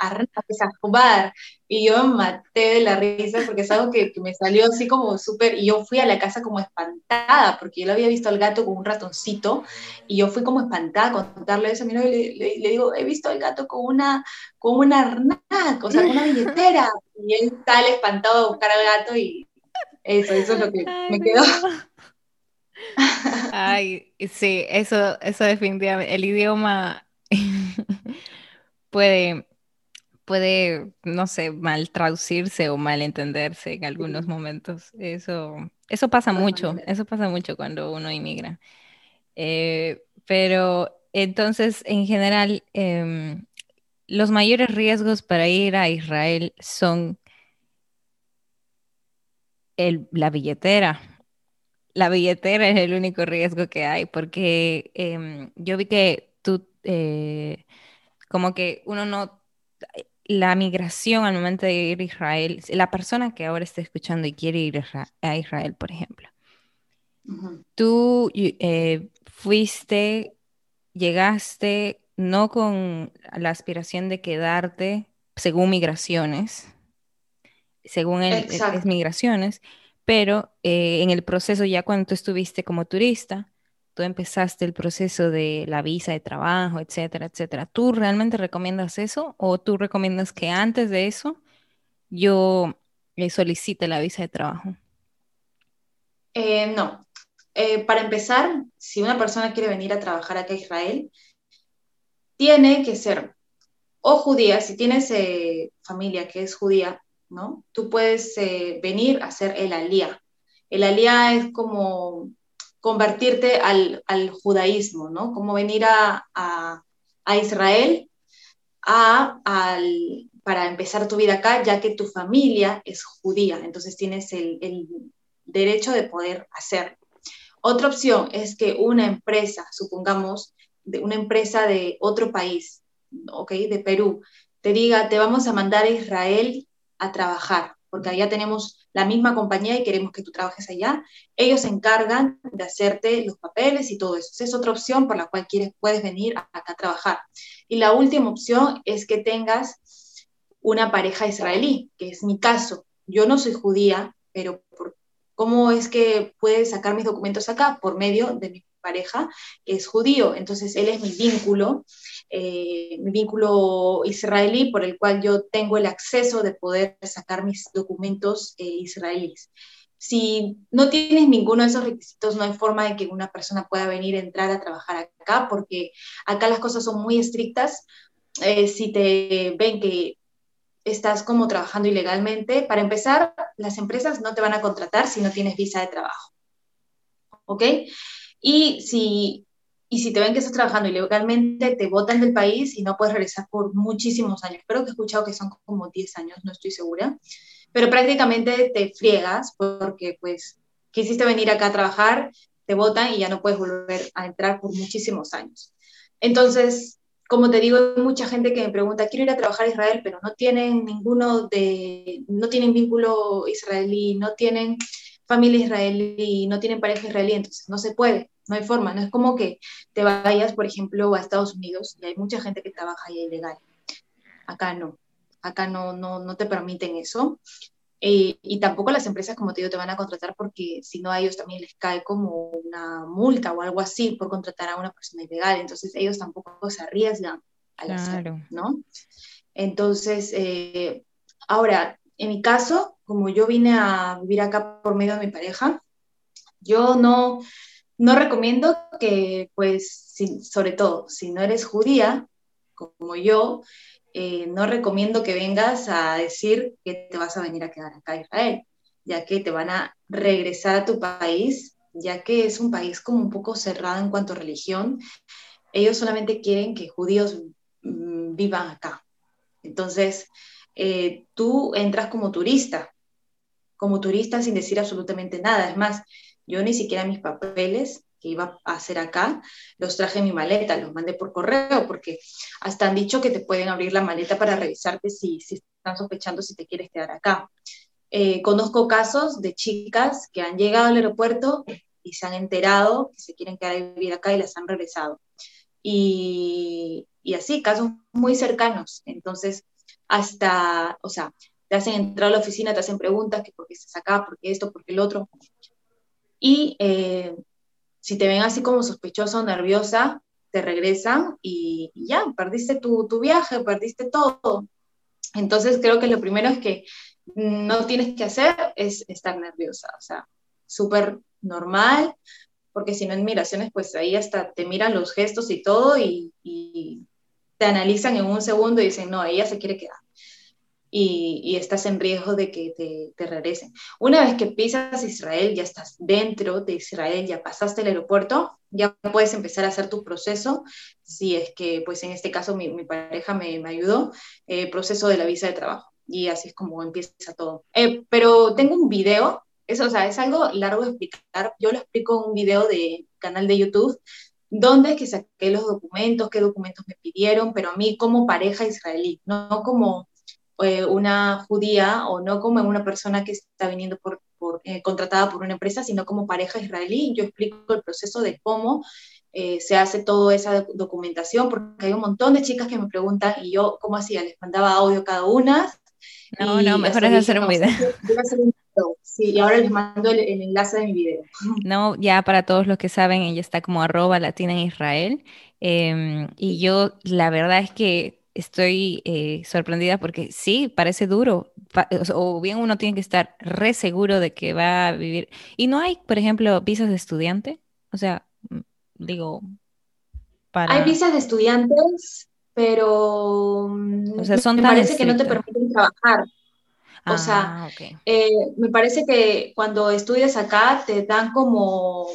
es jugar. Y yo me maté de la risa porque es algo que, que me salió así como súper, y yo fui a la casa como espantada, porque yo lo había visto al gato con un ratoncito, y yo fui como espantada a contarle eso a mi novio, le, le, digo, he visto al gato con una, con una arnac, o sea, con una billetera, y él sale espantado a buscar al gato, y eso, eso es lo que me quedó. Ay, sí, eso, eso definitivamente. El idioma puede, puede, no sé, mal traducirse o mal entenderse en algunos momentos. Eso, eso pasa mucho, eso pasa mucho cuando uno inmigra. Eh, pero entonces, en general, em, los mayores riesgos para ir a Israel son el, la billetera la billetera es el único riesgo que hay, porque em, yo vi que tú, eh, como que uno no, la migración al momento de ir a Israel, la persona que ahora está escuchando y quiere ir a Israel, por ejemplo, tú eh, fuiste, llegaste no con la aspiración de quedarte según migraciones, según el, es migraciones, pero eh, en el proceso, ya cuando tú estuviste como turista, tú empezaste el proceso de la visa de trabajo, etcétera, etcétera. ¿Tú realmente recomiendas eso o tú recomiendas que antes de eso yo eh, solicite la visa de trabajo? Eh, no. para empezar, si una persona quiere venir a trabajar acá a Israel, tiene que ser o judía, si tienes familia que es judía, ¿no? Tú puedes eh, venir a hacer el alía. El alía es como convertirte al, judaísmo, ¿no? Como venir a, Israel para empezar tu vida acá, ya que tu familia es judía, entonces tienes el, el derecho de poder hacerlo. Otra opción es que una empresa, supongamos, de una empresa de otro país, ¿ok? De Perú, te diga, te vamos a mandar a Israel a trabajar, porque allá tenemos la misma compañía y queremos que tú trabajes allá. Ellos se encargan de hacerte los papeles y todo eso. Esa es otra opción por la cual quieres, puedes venir acá a trabajar. Y la última opción es que tengas una pareja israelí, que es mi caso. Yo no soy judía, pero ¿cómo es que puedes sacar mis documentos acá? Por medio de mi pareja, es judío. Entonces, él es mi vínculo eh, mi vínculo israelí por el cual yo tengo el acceso de poder sacar mis documentos eh, israelíes. Si no tienes ninguno de esos requisitos, no hay forma de que una persona pueda venir a entrar a trabajar acá, porque acá las cosas son muy estrictas. Eh, si te ven que estás como trabajando ilegalmente, para empezar, las empresas no te van a contratar si no tienes visa de trabajo. ¿Ok? Y si y si te ven que estás trabajando ilegalmente, te botan del país y no puedes regresar por muchísimos años. Creo que he escuchado que son como 10 años, no estoy segura, pero prácticamente te friegas porque pues quisiste venir acá a trabajar, te botan y ya no puedes volver a entrar por muchísimos años. Entonces, como te digo, hay mucha gente que me pregunta, quiero ir a trabajar a Israel, pero no tienen ninguno de, no tienen vínculo israelí, no tienen familia israelí, no tienen pareja israelí, entonces no se puede, no hay forma, no es como que te vayas, por ejemplo, a Estados Unidos y hay mucha gente que trabaja ahí ilegal. Acá no, acá no, no, no te permiten eso. Eh, y tampoco las empresas, como te digo, te van a contratar porque si no a ellos también les cae como una multa o algo así por contratar a una persona ilegal. Entonces ellos tampoco se arriesgan al hacerlo, ¿no? Entonces, eh, ahora, en mi caso, como yo vine a vivir acá por medio de mi pareja, yo no, no recomiendo que, pues, sobre todo, si no eres judía, como yo, eh, no recomiendo que vengas a decir que te vas a venir a quedar acá a Israel, ya que te van a regresar a tu país, ya que es un país como un poco cerrado en cuanto a religión. Ellos solamente quieren que judíos mm, vivan acá. Entonces, eh, tú entras como turista, como turista sin decir absolutamente nada. Es más, yo ni siquiera mis papeles que iba a hacer acá, los traje en mi maleta, los mandé por correo, porque hasta han dicho que te pueden abrir la maleta para revisarte si, están sospechando si te quieres quedar acá. Eh, conozco casos de chicas que han llegado al aeropuerto y se han enterado que se quieren quedar a vivir acá y las han regresado. Y así, casos muy cercanos. Entonces, hasta, o sea, te hacen entrar a la oficina, te hacen preguntas, que por qué estás acá, por qué esto, por qué el otro. Y eh, si te ven así como sospechosa o nerviosa, te regresan y, ya, perdiste tu, tu, viaje, perdiste todo. Entonces creo que lo primero es que no tienes que hacer es estar nerviosa, o sea, súper normal, porque si no en migraciones, pues ahí hasta te miran los gestos y todo y te analizan en un segundo y dicen, no, ella se quiere quedar y, estás en riesgo de que te, regresen. Una vez que pisas Israel, ya estás dentro de Israel, ya pasaste el aeropuerto, ya puedes empezar a hacer tu proceso, si es que, pues en este caso mi, pareja me, me ayudó, eh, proceso de la visa de trabajo. Y así es como empieza todo. Eh, pero tengo un video, eso, o sea, es algo largo de explicar. Yo lo explico en un video de canal de YouTube, donde es que saqué los documentos, qué documentos me pidieron, pero a mí como pareja israelí, no como eh, una judía o no como una persona que está viniendo por, eh, contratada por una empresa, sino como pareja israelí. Yo explico el proceso de cómo eh, se hace toda esa documentación, porque hay un montón de chicas que me preguntan y yo, ¿cómo hacía? Les mandaba audio cada una. No, no, mejor es hacer un video. Sí, y ahora les mando el, enlace de mi video. No, ya para todos los que saben, ella está como arroba latina en Israel. Em, y yo, la verdad es que estoy eh, sorprendida porque sí, parece duro. o bien uno tiene que estar re seguro de que va a vivir. Y no hay, por ejemplo, visas de estudiante. O sea, mm, digo, para... Hay visas de estudiantes, pero mm, o sea, son me parece que no te permiten trabajar. O sea, ah, eh, me parece que cuando estudias acá te dan como,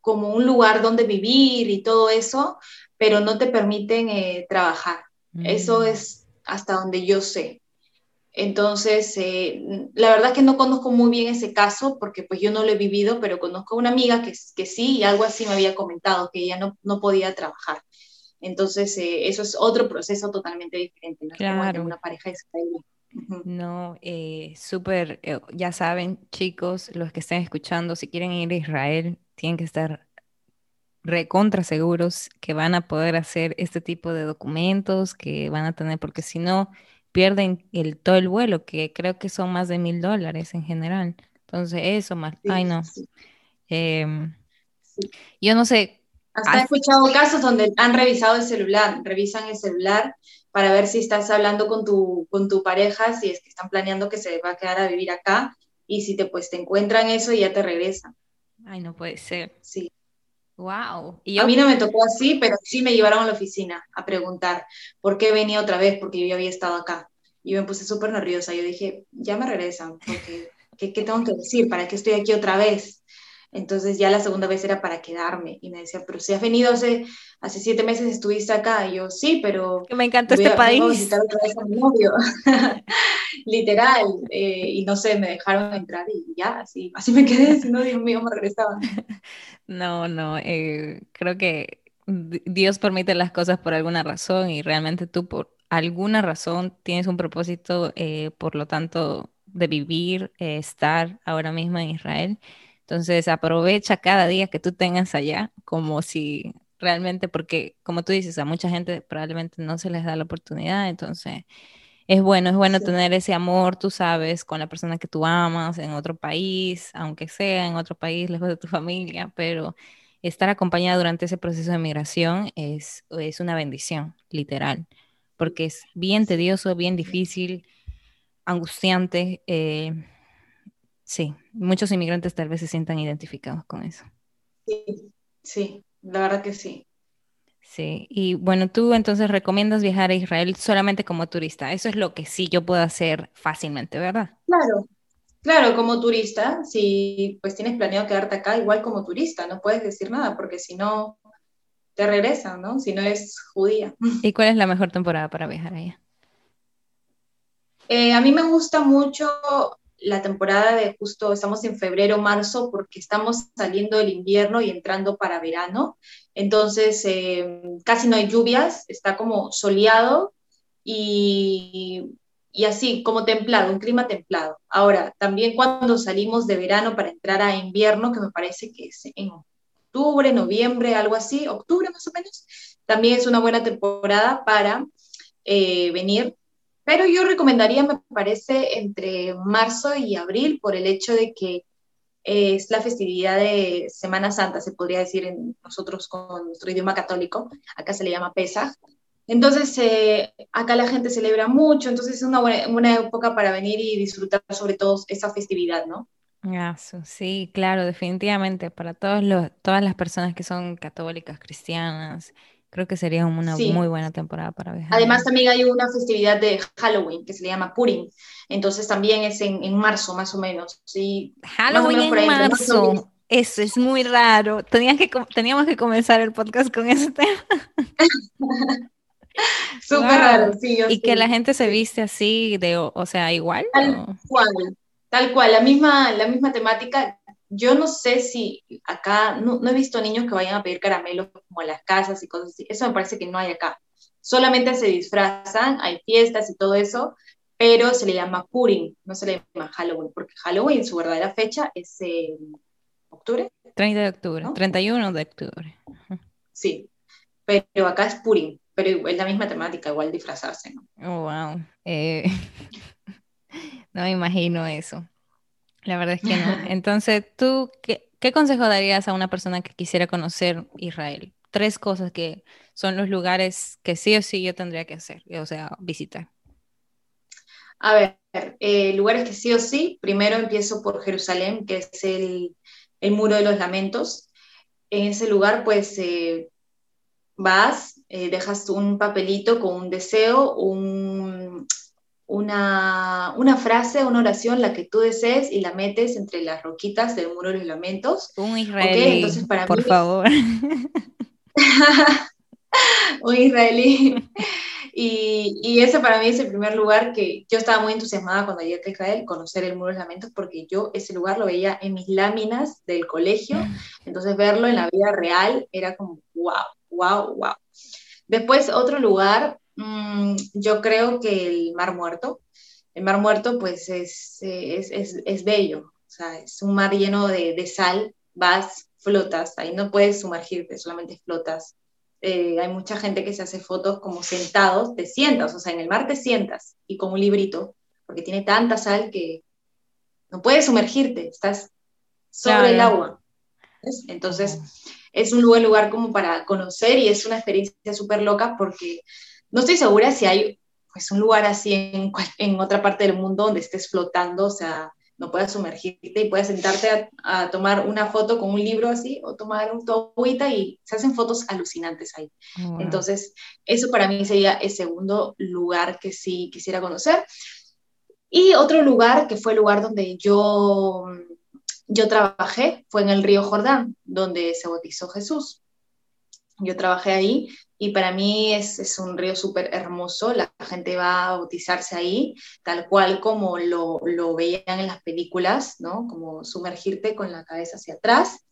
como un lugar donde vivir y todo eso, pero no te permiten eh, trabajar. Eso mm. es hasta donde yo sé. Entonces, eh, la verdad es que no conozco muy bien ese caso porque pues yo no lo he vivido, pero conozco a una amiga que, que sí y algo así me había comentado, que ella no, no podía trabajar. Entonces, eh, eso es otro proceso totalmente diferente, ¿no? Claro. una pareja israelí. No, eh, súper, ya saben, chicos, los que estén escuchando, si quieren ir a Israel, tienen que estar recontra seguros que van a poder hacer este tipo de documentos, que van a tener, porque si no, pierden el, todo el vuelo, que creo que son más de mil dólares en general. Entonces, eso más, ay no. Em, yo no sé. Hasta he escuchado casos donde han revisado el celular, revisan el celular para ver si estás hablando con tu, con tu pareja, si es que están planeando que se va a quedar a vivir acá, y si te pues te encuentran eso y ya te regresan. Ay, no puede ser. Sí. Wow. ¿Y A mí no me tocó así, pero sí me llevaron a la oficina a preguntar por qué venía otra vez, porque yo ya había estado acá. Y me puse súper nerviosa. Yo dije, ya me regresan, porque ¿qué, ¿qué, tengo que decir? ¿Para qué estoy aquí otra vez? Entonces ya la segunda vez era para quedarme. Y me decía, pero si has venido hace, hace siete meses, estuviste acá. Y yo, sí, pero... Que me encanta este país. A visitar otra vez a mi novio. Literal. Eh, y no sé, me dejaron entrar y ya, así, así me quedé. Si no, Dios mío, me regresaban. No, no, eh, creo que Dios permite las cosas por alguna razón y realmente tú por alguna razón tienes un propósito, eh, por lo tanto, de vivir, eh, estar ahora mismo en Israel. Entonces aprovecha cada día que tú tengas allá como si realmente, porque como tú dices, a mucha gente probablemente no se les da la oportunidad, entonces es bueno, es bueno tener ese amor, tú sabes, con la persona que tú amas en otro país, aunque sea en otro país, lejos de tu familia, pero estar acompañada durante ese proceso de migración es, es una bendición, literal, porque es bien tedioso, bien difícil, angustiante. Eh, sí, muchos inmigrantes tal vez se sientan identificados con eso. Sí, sí, la verdad que sí. Sí, y bueno, tú entonces recomiendas viajar a Israel solamente como turista. Eso es lo que sí yo puedo hacer fácilmente, ¿verdad? Claro, claro, como turista, si pues tienes planeado quedarte acá, igual como turista, no puedes decir nada, porque si no, te regresan, ¿no? Si no es judía. ¿Y cuál es la mejor temporada para viajar allá? Eh, a mí me gusta mucho la temporada de justo, estamos en febrero, marzo, porque estamos saliendo del invierno y entrando para verano. Entonces, eh, casi no hay lluvias, está como soleado y, y, así, como templado, un clima templado. Ahora, también cuando salimos de verano para entrar a invierno, que me parece que es en octubre, noviembre, algo así, octubre más o menos, también es una buena temporada para eh, venir pero yo recomendaría, me parece, entre marzo y abril por el hecho de que es la festividad de Semana Santa, se podría decir en nosotros con nuestro idioma católico, acá se le llama Pesach. Entonces, eh, acá la gente celebra mucho, entonces es una buena, época para venir y disfrutar sobre todo esa festividad, ¿no? sí, claro, definitivamente, para todas las personas que son católicas, cristianas, Creo que sería una muy buena temporada para viajar. Además, también hay una festividad de Halloween que se le llama Purim. Entonces, también es en, marzo, más o menos. Sí, Halloween en marzo. Eso es muy raro. que, teníamos que comenzar el podcast con ese tema. Súper raro, sí. y que la gente se viste así, de, o, sea, igual. Tal cual, tal cual, la misma, la misma temática yo no sé si acá, no, he visto niños que vayan a pedir caramelos como a las casas y cosas así. Eso me parece que no hay acá. Solamente se disfrazan, hay fiestas y todo eso, pero se le llama Purim, no se le llama Halloween, porque Halloween, su verdadera fecha es octubre. 30 de octubre, 31 de octubre. Sí, pero acá es Purim, pero es la misma temática, igual disfrazarse, ¿no? Oh, wow. Eh, no me imagino eso. La verdad es que no. Entonces, ¿tú qué, consejo darías a una persona que quisiera conocer Israel? Tres cosas que son los lugares que sí o sí yo tendría que hacer, o sea, visitar. A ver, eh, lugares que sí o sí, primero empiezo por Jerusalén, que es el, Muro de los Lamentos. En ese lugar, pues, eh, vas, eh, dejas un papelito con un deseo, un, una, una, frase, una oración, la que tú desees, y la metes entre las roquitas del muro de los lamentos. Un israelí, Entonces, para por favor. un israelí. Y, y, ese para mí es el primer lugar que yo estaba muy entusiasmada cuando llegué a Israel, conocer el Muro de los Lamentos, porque yo ese lugar lo veía en mis láminas del colegio, entonces verlo en la vida real era como, wow, wow, wow. Después otro lugar Mm, yo creo que el Mar Muerto. El Mar Muerto, pues, es, es, es, es bello. O sea, es un mar lleno de, de, sal. Vas, flotas. Ahí no puedes sumergirte, solamente flotas. Eh, hay mucha gente que se hace fotos como sentados, te sientas, o sea, en el mar te sientas y con un librito, porque tiene tanta sal que no puedes sumergirte, estás sobre el agua. Entonces, es un buen lugar como para conocer y es una experiencia súper loca porque no estoy segura si hay pues, un lugar así en, en otra parte del mundo donde estés flotando, o sea, no puedas sumergirte y puedas sentarte a, tomar una foto con un libro así o tomar un agüita y se hacen fotos alucinantes ahí. Entonces, eso para mí sería el segundo lugar que sí quisiera conocer. Y otro lugar que fue el lugar donde yo, yo trabajé fue en el río Jordán, donde se bautizó Jesús. Yo trabajé ahí y para mí es, es un río súper hermoso, la gente va a bautizarse ahí, tal cual como lo, lo, veían en las películas, ¿no? Como sumergirte con la cabeza hacia atrás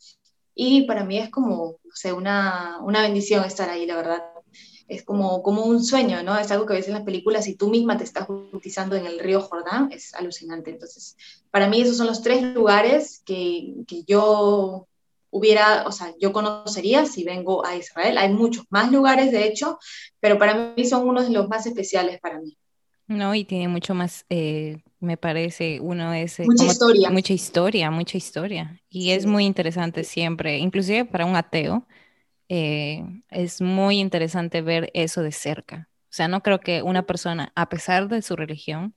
y para mí es como, no sé, una, una bendición estar ahí, la verdad. Es como, como un sueño, ¿no? Es algo que ves en las películas y tú misma te estás bautizando en el río Jordán, es alucinante. Entonces, para mí esos son los tres lugares que, que yo hubiera, o sea, yo conocería si vengo a Israel. Hay muchos más lugares, de hecho, pero para mí son unos de los más especiales para mí. No, y tiene mucho más, eh, me parece, uno es... Eh, mucha historia. Mucha historia, mucha historia. Y es muy interesante siempre, inclusive para un ateo, eh, es muy interesante ver eso de cerca. O sea, no creo que una persona, a pesar de su religión,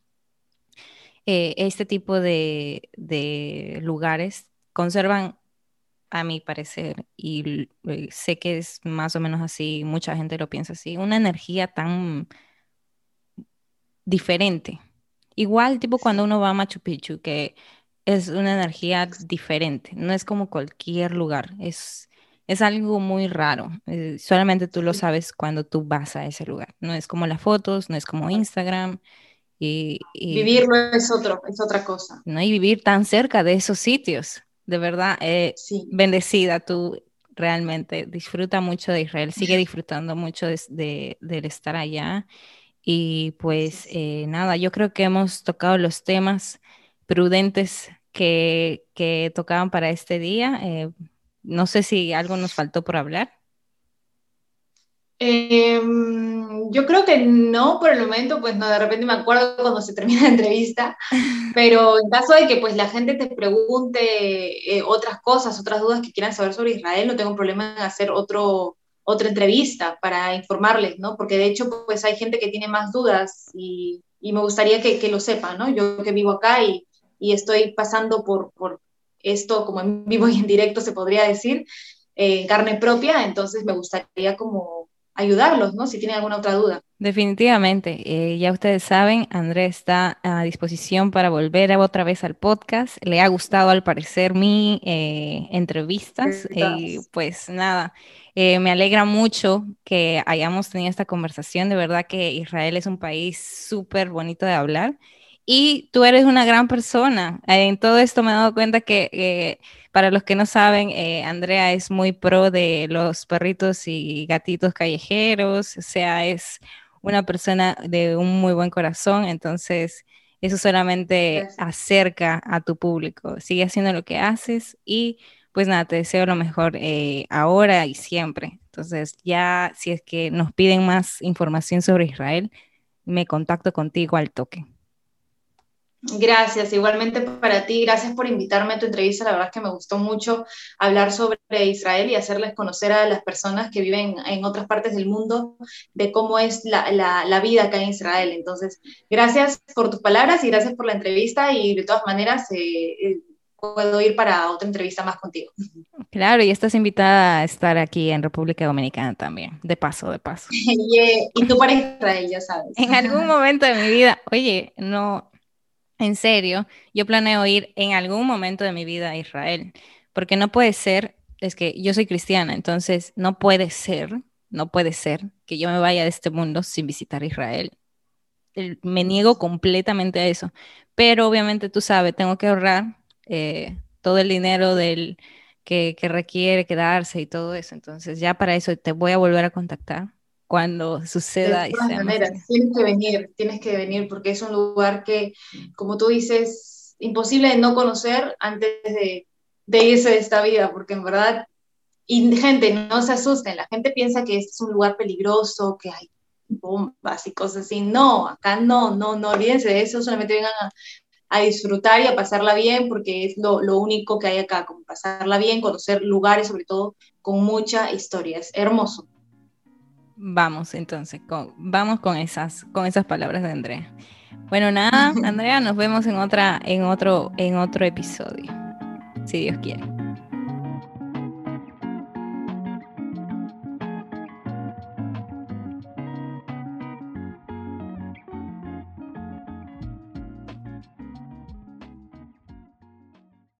este tipo de, de lugares conservan a mi parecer, y sé que es más o menos así, mucha gente lo piensa así, una energía tan diferente. Igual, tipo cuando uno va a Machu Picchu, que es una energía diferente, no es como cualquier lugar, es, es algo muy raro. Eh, solamente tú lo sabes cuando tú vas a ese lugar. No es como las fotos, no es como Instagram. Y, Vivirlo es, otro, es otra cosa. No, y vivir tan cerca de esos sitios. De verdad, eh, bendecida tú realmente. Disfruta mucho de Israel, sigue disfrutando mucho de, del estar allá y pues eh, nada, yo creo que hemos tocado los temas prudentes que, que tocaban para este día. Eh, no sé si algo nos faltó por hablar. Em, yo creo que no por el momento, pues no, de repente me acuerdo cuando se termina la entrevista, pero en caso de que pues la gente te pregunte eh, otras cosas, otras dudas que quieran saber sobre Israel, no tengo problema en hacer otro, otra entrevista para informarles, ¿no? Porque de hecho, pues hay gente que tiene más dudas y, y me gustaría que, que, lo sepan, ¿no? Yo que vivo acá y, y estoy pasando por, por, esto como en vivo y en directo, se podría decir, eh, en carne propia, entonces me gustaría como ayudarlos, ¿no? Si tienen alguna otra duda. Definitivamente, eh, ya ustedes saben, André está a disposición para volver otra vez al podcast. Le ha gustado al parecer mi eh, entrevistas y pues nada, eh, me alegra mucho que hayamos tenido esta conversación. De verdad que Israel es un país súper bonito de hablar y tú eres una gran persona. en todo esto me he dado cuenta que para los que no saben, eh, Andrea es muy pro de los perritos y gatitos callejeros, o sea, es una persona de un muy buen corazón, entonces eso solamente acerca a tu público. Sigue haciendo lo que haces y pues nada, te deseo lo mejor eh, ahora y siempre. Entonces ya si es que nos piden más información sobre Israel, me contacto contigo al toque. Gracias, igualmente para ti, gracias por invitarme a tu entrevista, la verdad es que me gustó mucho hablar sobre Israel y hacerles conocer a las personas que viven en otras partes del mundo de cómo es la, la, vida acá en Israel. Entonces, gracias por tus palabras y gracias por la entrevista y de todas maneras eh, eh, puedo ir para otra entrevista más contigo. Claro, y estás invitada a estar aquí en República Dominicana también, de paso, de paso. y tú para Israel, ya sabes. En algún momento de mi vida, oye, no, en serio, yo planeo ir en algún momento de mi vida a Israel, porque no puede ser, es que yo soy cristiana, entonces no puede ser, no puede ser que yo me vaya de este mundo sin visitar Israel. Me niego completamente a eso, pero obviamente tú sabes, tengo que ahorrar eh, todo el dinero del, que, que requiere quedarse y todo eso, entonces ya para eso te voy a volver a contactar cuando suceda. De todas maneras, tienes que venir, tienes que venir porque es un lugar que, como tú dices, imposible de no conocer antes de, de irse de esta vida, porque en verdad, y gente, no se asusten, la gente piensa que este es un lugar peligroso, que hay bombas y cosas así. No, acá no, no, no olvídense de eso, solamente vengan a, a disfrutar y a pasarla bien, porque es lo, lo, único que hay acá, como pasarla bien, conocer lugares, sobre todo con mucha historia. Es hermoso. Vamos entonces, vamos con esas, con esas palabras de Andrea. Bueno, nada, Andrea, nos vemos en otra, en otro, en otro episodio, si Dios quiere.